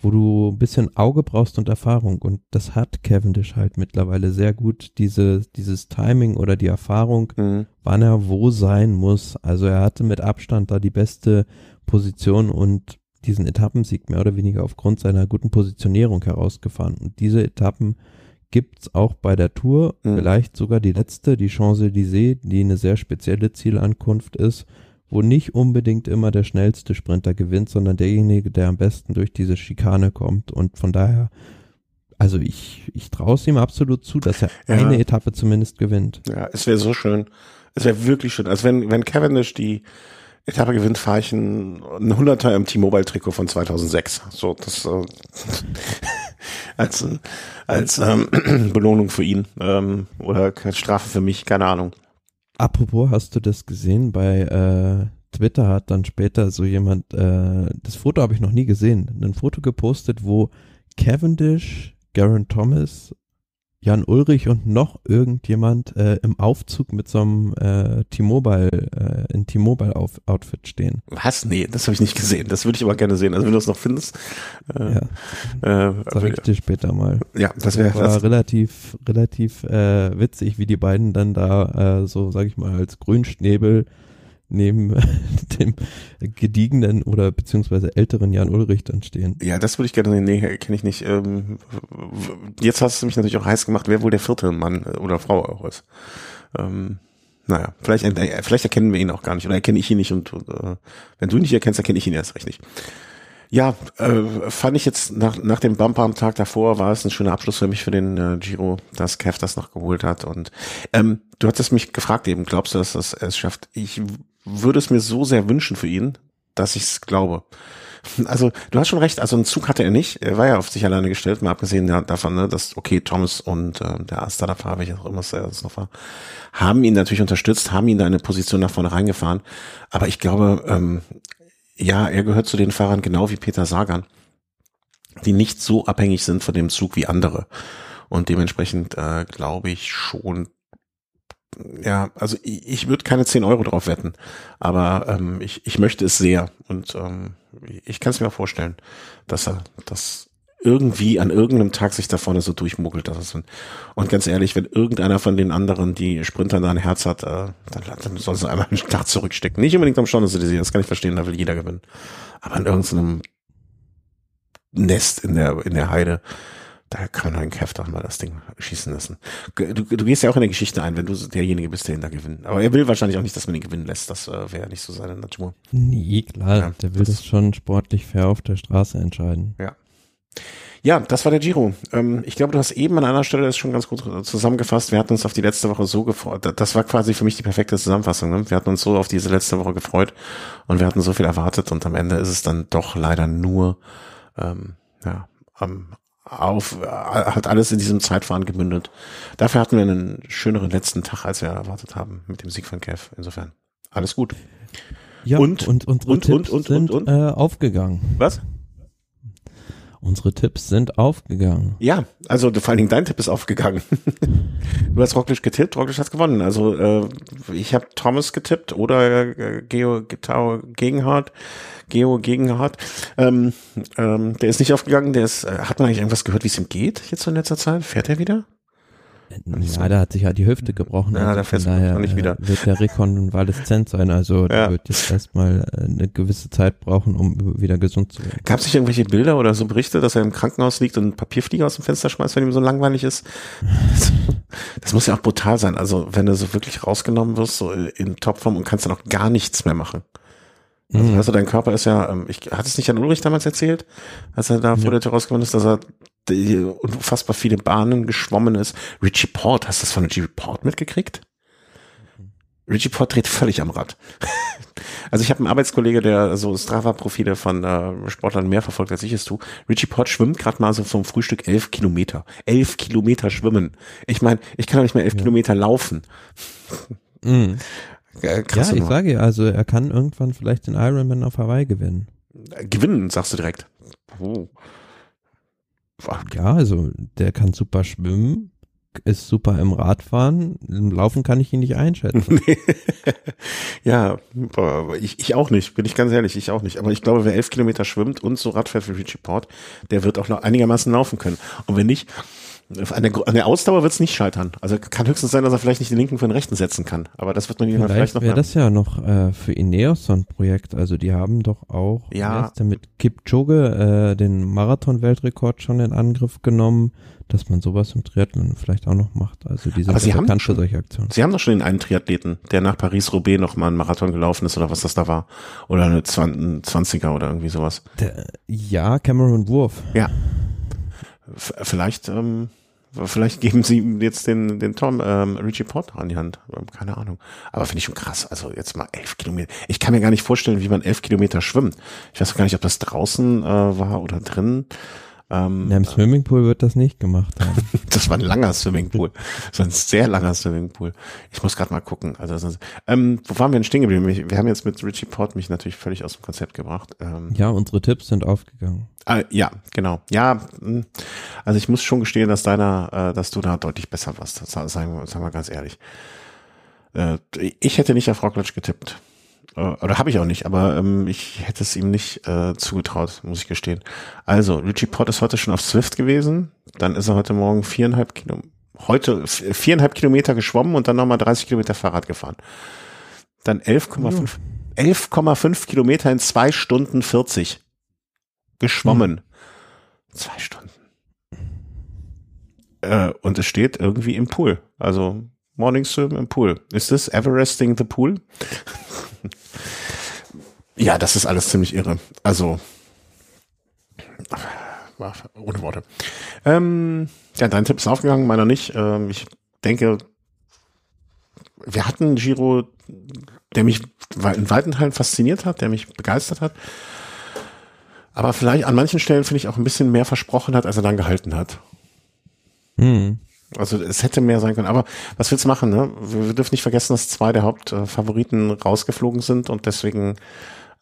wo du ein bisschen Auge brauchst und Erfahrung und das hat Cavendish halt mittlerweile sehr gut diese dieses Timing oder die Erfahrung Mhm. wann er wo sein muss. Also er hatte mit Abstand da die beste Position und diesen Etappensieg mehr oder weniger aufgrund seiner guten Positionierung herausgefahren. Und diese Etappen gibt's auch bei der Tour, Mhm. vielleicht sogar die letzte, die Champs-Élysées, die eine sehr spezielle Zielankunft ist, wo nicht unbedingt immer der schnellste Sprinter gewinnt, sondern derjenige, der am besten durch diese Schikane kommt. Und von daher, also ich, ich traue es ihm absolut zu, dass er Ja. eine Etappe zumindest gewinnt. Ja, es wäre so schön. Es wäre wirklich schön. Also wenn, wenn Cavendish die Etappe gewinnt, fahre ich ein, ein Hunderter im T-Mobile-Trikot von 2006. So, das äh, <laughs> als, als ähm, <clears throat> Belohnung für ihn ähm, oder als Strafe für mich, keine Ahnung. Apropos, hast du das gesehen? Bei äh, Twitter hat dann später so jemand, äh, das Foto habe ich noch nie gesehen, ein Foto gepostet, wo Cavendish, Garen Thomas, Jan Ulrich und noch irgendjemand äh, im Aufzug mit so einem äh, T-Mobile, äh, in T-Mobile-Outfit stehen. Was? Nee, das habe ich nicht gesehen. Das würde ich aber gerne sehen. Also wenn du es noch findest. Äh, ja. Äh, Sag ich dir später mal. Ja, das wäre das relativ, relativ äh, witzig, wie die beiden dann da äh, so, sag ich mal, als Grünschnäbel neben <laughs> dem gediegenen oder beziehungsweise älteren Jan Ulrich dann stehen. Ja, das würde ich gerne sehen. Nee, kenne ich nicht. Ähm, jetzt hast du mich natürlich auch heiß gemacht, wer wohl der vierte Mann oder Frau auch ist. Ähm, naja, vielleicht, äh, vielleicht erkennen wir ihn auch gar nicht oder erkenne ich ihn nicht und äh, wenn du ihn nicht erkennst, erkenne ich ihn erst recht nicht. Ja, äh, fand ich jetzt nach, nach dem Bumper am Tag davor war es ein schöner Abschluss für mich für den äh, Giro, dass Kev das noch geholt hat. Und ähm, du hattest mich gefragt eben, glaubst du, dass das es schafft? Ich würde es mir so sehr wünschen für ihn, dass ich es glaube. <laughs> Also du hast schon recht, also einen Zug hatte er nicht, er war ja auf sich alleine gestellt, mal abgesehen davon, ne, dass okay, Thomas und äh, der Astada-Fahrer, welcher auch immer es noch war, haben ihn natürlich unterstützt, haben ihn da eine Position nach vorne reingefahren, aber ich glaube, ähm, ja, er gehört zu den Fahrern genau wie Peter Sagan, die nicht so abhängig sind von dem Zug wie andere. Und dementsprechend äh, glaube ich schon, ja, also ich, ich würde keine 10 Euro drauf wetten, aber ähm, ich, ich möchte es sehr und ähm, ich kann es mir vorstellen, dass er das irgendwie an irgendeinem Tag sich da vorne so durchmuggelt. Das ist, und ganz ehrlich, wenn irgendeiner von den anderen, die Sprinter da ein Herz hat, äh, dann, dann soll sie einmal einen Tag zurückstecken. Nicht unbedingt am Champs-Élysées, das kann ich verstehen, da will jeder gewinnen. Aber an irgendeinem Nest in der, in der Heide, da kann man einen doch mal das Ding schießen lassen. Du, du gehst ja auch in der Geschichte ein, wenn du derjenige bist, der ihn da gewinnt. Aber er will wahrscheinlich auch nicht, dass man ihn gewinnen lässt. Das äh, wäre nicht so seine Natur. Nee, klar. Ja, der will das, das schon sportlich fair auf der Straße entscheiden. Ja. Ja, das war der Giro. Ähm, ich glaube, du hast eben an einer Stelle das schon ganz gut zusammengefasst. Wir hatten uns auf die letzte Woche so gefreut. Das war quasi für mich die perfekte Zusammenfassung. Ne? Wir hatten uns so auf diese letzte Woche gefreut und wir hatten so viel erwartet und am Ende ist es dann doch leider nur ähm, ja, am, auf, hat alles in diesem Zeitfahren gemündet. Dafür hatten wir einen schöneren letzten Tag, als wir erwartet haben, mit dem Sieg von Kev. Insofern, alles gut. Ja, und, und, und, und, und, und, sind, und, und, äh, aufgegangen. Was? Unsere Tipps sind aufgegangen. Ja, also vor allen Dingen dein Tipp ist aufgegangen. <laughs> du hast Roglic getippt, Roglic hat gewonnen. Also äh, ich habe Thomas getippt oder äh, Geo Gitau Gegenhardt. Geo Gegenhardt. Ähm, ähm, der ist nicht aufgegangen, der ist, äh, hat man eigentlich irgendwas gehört, wie es ihm geht jetzt in letzter Zeit? Fährt er wieder? Ja, da hat sich halt die Hüfte gebrochen. Ja, also da fährt daher nicht wieder. Wird der rekonvaleszent sein, also <laughs> ja. wird jetzt erstmal äh, eine gewisse Zeit brauchen, um wieder gesund zu werden. Gab es nicht irgendwelche Bilder oder so Berichte, dass er im Krankenhaus liegt und einen Papierflieger aus dem Fenster schmeißt, wenn ihm so langweilig ist? <laughs> Das muss ja auch brutal sein. Also wenn du so wirklich rausgenommen wirst, so in Topform und kannst dann auch gar nichts mehr machen. Also, mhm. also dein Körper ist ja, ähm, ich hatte es nicht an Ulrich damals erzählt, als er da vor der Tür rausgekommen ist, dass er die unfassbar viele Bahnen geschwommen ist. Richie Port, hast du das von Richie Port mitgekriegt? Richie Port dreht völlig am Rad. <laughs> also ich habe einen Arbeitskollege, der so Strava-Profile von äh, Sportlern mehr verfolgt, als ich es tue. Richie Port schwimmt gerade mal so vom Frühstück elf Kilometer. Elf Kilometer schwimmen. Ich meine, ich kann doch nicht mehr elf ja. Kilometer laufen. <laughs> Mhm. Krass ja, ich sage ja, also er kann irgendwann vielleicht den Ironman auf Hawaii gewinnen. Gewinnen, sagst du direkt. Oh. Ja, also der kann super schwimmen, ist super im Radfahren. Im Laufen kann ich ihn nicht einschätzen. <laughs> <laughs> ja, ich, ich auch nicht, bin ich ganz ehrlich, ich auch nicht. Aber ich glaube, wer elf Kilometer schwimmt und so Radfährt wie Richie Port, der wird auch noch einigermaßen laufen können. Und wenn nicht, an der, an der Ausdauer wird es nicht scheitern. Also kann höchstens sein, dass er vielleicht nicht den linken für den rechten setzen kann. Aber das wird man vielleicht, vielleicht noch. Wäre das ja noch äh, für Ineos so ein Projekt. Also die haben doch auch ja. erst mit Kipchoge äh, den Marathon-Weltrekord schon in Angriff genommen, dass man sowas im Triathlon vielleicht auch noch macht. Also diese Aber sie haben schon, solche Aktionen. Sie haben doch schon den einen Triathleten, der nach Paris-Roubaix noch mal einen Marathon gelaufen ist oder was das da war. Oder eine 20er oder irgendwie sowas. Der, ja, Cameron Wurf. Ja. Vielleicht ähm, Vielleicht geben sie ihm jetzt den, den Tom, ähm, Richie Porter an die Hand. Ähm, keine Ahnung. Aber finde ich schon krass. Also jetzt mal elf Kilometer. Ich kann mir gar nicht vorstellen, wie man elf Kilometer schwimmt. Ich weiß gar nicht, ob das draußen äh, war oder drin. Ähm, ja, Im Swimmingpool wird das nicht gemacht haben. <laughs> das war ein langer Swimmingpool. Das war ein sehr langer Swimmingpool. Ich muss gerade mal gucken. Also, ähm, wo waren wir denn stehen geblieben? Wir haben jetzt mit Richie Port mich natürlich völlig aus dem Konzept gebracht. Ähm, ja, unsere Tipps sind aufgegangen. Äh, ja, genau. Ja, hm. also ich muss schon gestehen, dass deiner, äh, dass du da deutlich besser warst. Sagen wir, sagen wir ganz ehrlich. Äh, ich hätte nicht auf Rockledge getippt. Äh, oder habe ich auch nicht, aber ähm, ich hätte es ihm nicht äh, zugetraut, muss ich gestehen. Also, Richie Pott ist heute schon auf Swift gewesen, dann ist er heute Morgen viereinhalb Kilo, heute viereinhalb Kilometer geschwommen und dann nochmal 30 Kilometer Fahrrad gefahren. Dann 11,5 11,5 Kilometer in zwei Stunden 40 geschwommen. Hm. Zwei Stunden. Äh, und es steht irgendwie im Pool. Also Morning Swim im Pool. Ist das Everesting the Pool? Ja, das ist alles ziemlich irre. Also, ohne Worte. Ähm, ja, dein Tipp ist aufgegangen, meiner nicht. Ähm, ich denke, wir hatten Giro, der mich in weiten Teilen fasziniert hat, der mich begeistert hat. Aber vielleicht an manchen Stellen finde ich auch ein bisschen mehr versprochen hat, als er dann gehalten hat. Hm. Also es hätte mehr sein können. Aber was willst du machen? Ne? Wir, dürfen nicht vergessen, dass zwei der Hauptfavoriten rausgeflogen sind und deswegen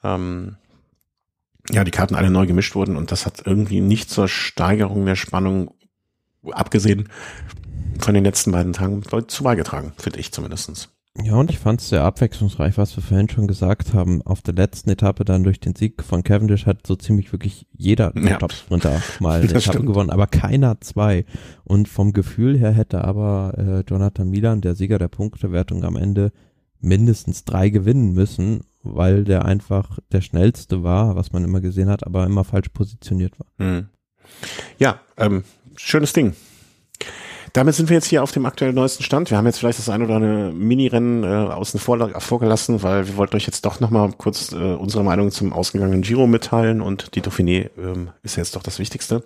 ähm, ja die Karten alle neu gemischt wurden und das hat irgendwie nicht zur Steigerung der Spannung, abgesehen von den letzten beiden Tagen, zu beigetragen, finde ich zumindestens. Ja, und ich fand es sehr abwechslungsreich, was wir vorhin schon gesagt haben. Auf der letzten Etappe dann durch den Sieg von Cavendish hat so ziemlich wirklich jeder ja. Top-Sprinter mal <laughs> eine Etappe stimmt. gewonnen, aber keiner zwei. Und vom Gefühl her hätte aber äh, Jonathan Milan, der Sieger der Punktewertung am Ende, mindestens drei gewinnen müssen, weil der einfach der schnellste war, was man immer gesehen hat, aber immer falsch positioniert war. Mhm. Ja, ähm, schönes Ding. Damit sind wir jetzt hier auf dem aktuell neuesten Stand. Wir haben jetzt vielleicht das ein oder andere Mini-Rennen äh, außen vor vorgelassen, weil wir wollten euch jetzt doch nochmal kurz äh, unsere Meinung zum ausgegangenen Giro mitteilen und die Dauphiné ähm, ist jetzt doch das Wichtigste.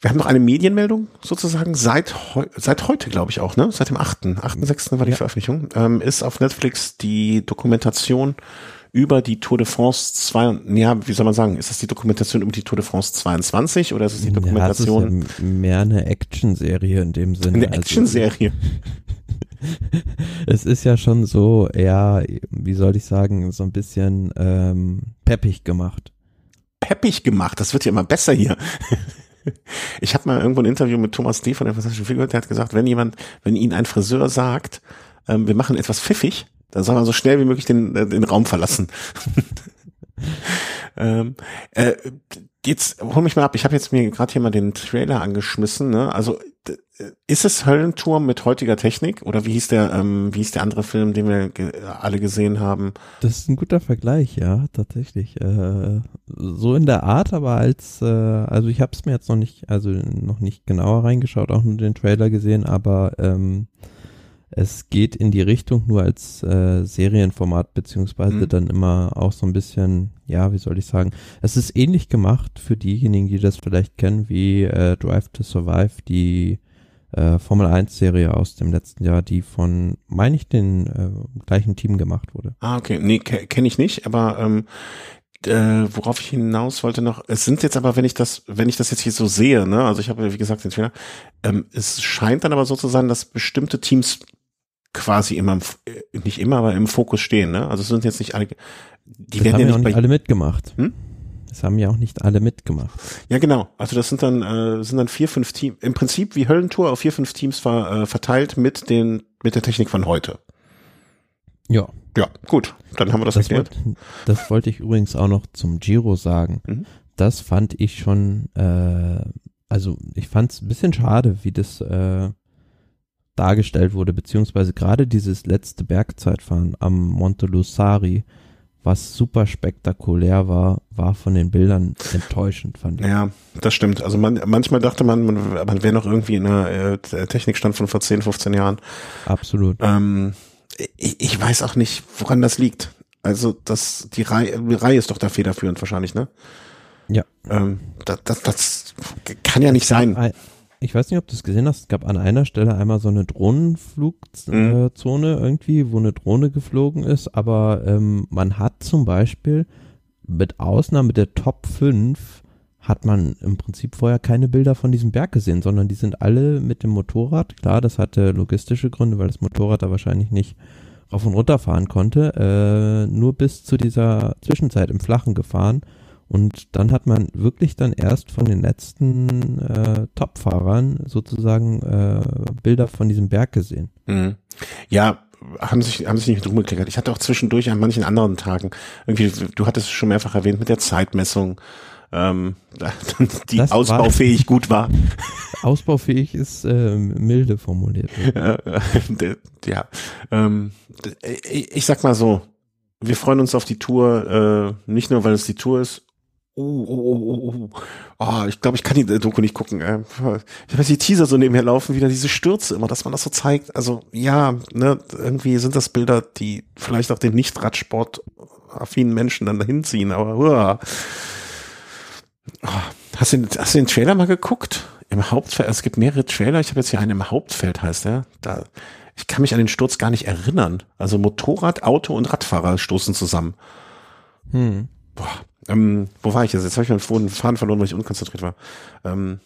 Wir haben noch eine Medienmeldung sozusagen seit, heu seit heute, glaube ich auch, ne? Seit dem 8. 8.6. war die ja. Veröffentlichung. Ähm, ist auf Netflix die Dokumentation über die Tour de France 2, ja, wie soll man sagen, ist das die Dokumentation über die Tour de France 22 oder ist es die Dokumentation? Ja, das ist ja mehr eine Action-Serie in dem Sinne. Eine also Action-Serie. <laughs> es ist ja schon so, ja, wie soll ich sagen, so ein bisschen ähm, peppig gemacht. Peppig gemacht, das wird ja immer besser hier. <laughs> Ich habe mal irgendwo ein Interview mit Thomas D. von der Fantastischen Figur, der hat gesagt, wenn jemand, wenn ihn ein Friseur sagt, ähm, wir machen etwas pfiffig, da soll man so schnell wie möglich den, äh, den Raum verlassen. <laughs> ähm, äh, jetzt hol mich mal ab. Ich habe jetzt mir gerade hier mal den Trailer angeschmissen. Ne? Also ist es Höllenturm mit heutiger Technik oder wie hieß der, ähm, wie hieß der andere Film, den wir ge alle gesehen haben? Das ist ein guter Vergleich, ja, tatsächlich. Äh, so in der Art, aber als, äh, also ich habe es mir jetzt noch nicht, also noch nicht genauer reingeschaut, auch nur den Trailer gesehen, aber ähm, es geht in die Richtung nur als äh, Serienformat, beziehungsweise mhm. dann immer auch so ein bisschen, ja, wie soll ich sagen, es ist ähnlich gemacht für diejenigen, die das vielleicht kennen, wie äh, Drive to Survive, die äh, Formel 1 Serie aus dem letzten Jahr, die von, meine ich, den äh, gleichen Team gemacht wurde. Ah, okay. Nee, kenne ich nicht, aber ähm, äh, worauf ich hinaus wollte noch, es sind jetzt aber, wenn ich das, wenn ich das jetzt hier so sehe, ne, also ich habe, wie gesagt, den Fehler, ähm, es scheint dann aber so zu sein, dass bestimmte Teams quasi immer, äh, nicht immer, aber im Fokus stehen. Ne? Also es sind jetzt nicht alle, die das werden ja nicht, nicht alle mitgemacht. Hm? Das haben ja auch nicht alle mitgemacht. Ja, genau. Also das sind dann äh, sind dann vier, fünf Teams. Im Prinzip wie Höllentour auf vier, fünf Teams ver, äh, verteilt mit den mit der Technik von heute. Ja. Ja, gut. Dann haben wir das, das erklärt. Wollt, das wollte ich übrigens auch noch zum Giro sagen. Mhm. Das fand ich schon. Äh, also ich fand es ein bisschen schade, wie das äh, dargestellt wurde, beziehungsweise gerade dieses letzte Bergzeitfahren am Monte Lusari, was super spektakulär war, war von den Bildern enttäuschend, fand ich. Ja, das stimmt. Also man, manchmal dachte man, man, man wäre noch irgendwie in einer äh, Technikstand von vor 10, 15 Jahren. Absolut. Ähm, ich, ich weiß auch nicht, woran das liegt. Also das, die Reihe, die Reihe ist doch da federführend wahrscheinlich, ne? Ja. Ähm, das, das, das kann ja nicht sein ich weiß nicht, ob du es gesehen hast, es gab an einer Stelle einmal so eine Drohnenflugzone mhm. irgendwie, wo eine Drohne geflogen ist, aber ähm, man hat zum Beispiel mit Ausnahme der Top 5 hat man im Prinzip vorher keine Bilder von diesem Berg gesehen, sondern die sind alle mit dem Motorrad. Klar, das hatte logistische Gründe, weil das Motorrad da wahrscheinlich nicht rauf und runter fahren konnte, äh, nur bis zu dieser Zwischenzeit im Flachen gefahren. Und dann hat man wirklich dann erst von den letzten äh, Top-Fahrern sozusagen äh, Bilder von diesem Berg gesehen. Mhm. Ja, haben sich, haben sich nicht drum geklickert. Ich hatte auch zwischendurch an manchen anderen Tagen, irgendwie, du hattest es schon mehrfach erwähnt, mit der Zeitmessung, ähm, <laughs> die das ausbaufähig war, <laughs> gut war. Ausbaufähig ist äh, milde formuliert. <laughs> ja, ja ähm, ich sag mal so, wir freuen uns auf die Tour, äh, nicht nur, weil es die Tour ist, Oh, oh, oh, oh, oh. oh ich glaube, ich kann die Doku nicht gucken. Äh. Ich habe die Teaser so nebenher laufen, wieder diese Stürze immer, dass man das so zeigt. Also ja, ne, irgendwie sind das Bilder, die vielleicht auch den Nicht-Radsport affinen Menschen dann dahin ziehen, aber uh. oh. hast, du, hast du den Trailer mal geguckt? Im Hauptfeld, es gibt mehrere Trailer, ich habe jetzt hier einen im Hauptfeld, heißt der. Da, ich kann mich an den Sturz gar nicht erinnern. Also Motorrad, Auto und Radfahrer stoßen zusammen. Hm. Boah, ähm, wo war ich jetzt? Jetzt habe ich meinen Faden verloren, weil ich unkonzentriert war. Ähm,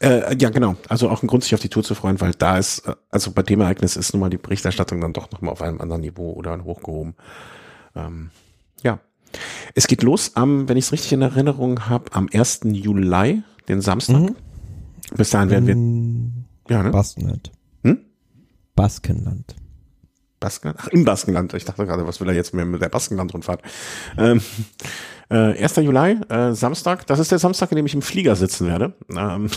äh, ja, genau. Also auch ein Grund, sich auf die Tour zu freuen, weil da ist, äh, also bei dem Ereignis ist nun mal die Berichterstattung dann doch nochmal auf einem anderen Niveau oder hochgehoben. Ähm, ja. Es geht los am, wenn ich es richtig in Erinnerung habe, am 1. Juli, den Samstag. Mhm. Bis dahin werden wir. Ja, ne? Baskenland. Hm? Baskenland. Baskenland? Ach, im Baskenland. Ich dachte gerade, was will er jetzt mit der Baskenland-Rundfahrt? Ähm, äh, 1. Juli, äh, Samstag. Das ist der Samstag, in dem ich im Flieger sitzen werde. Ähm,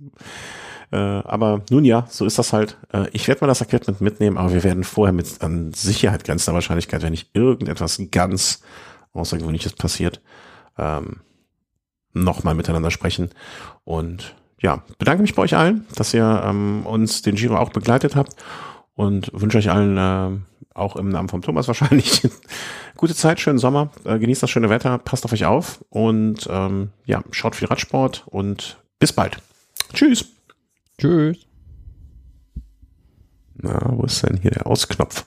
<laughs> äh, aber nun ja, so ist das halt. Äh, ich werde mal das Equipment mitnehmen, aber wir werden vorher mit an Sicherheit grenzender Wahrscheinlichkeit, wenn nicht irgendetwas ganz Außergewöhnliches passiert, ähm, nochmal miteinander sprechen. Und ja, bedanke mich bei euch allen, dass ihr ähm, uns den Giro auch begleitet habt und wünsche euch allen äh, auch im Namen von Thomas wahrscheinlich <laughs> gute Zeit, schönen Sommer, äh, genießt das schöne Wetter, passt auf euch auf und ähm, ja, schaut viel Radsport und bis bald. Tschüss. Tschüss. Na, wo ist denn hier der Ausknopf?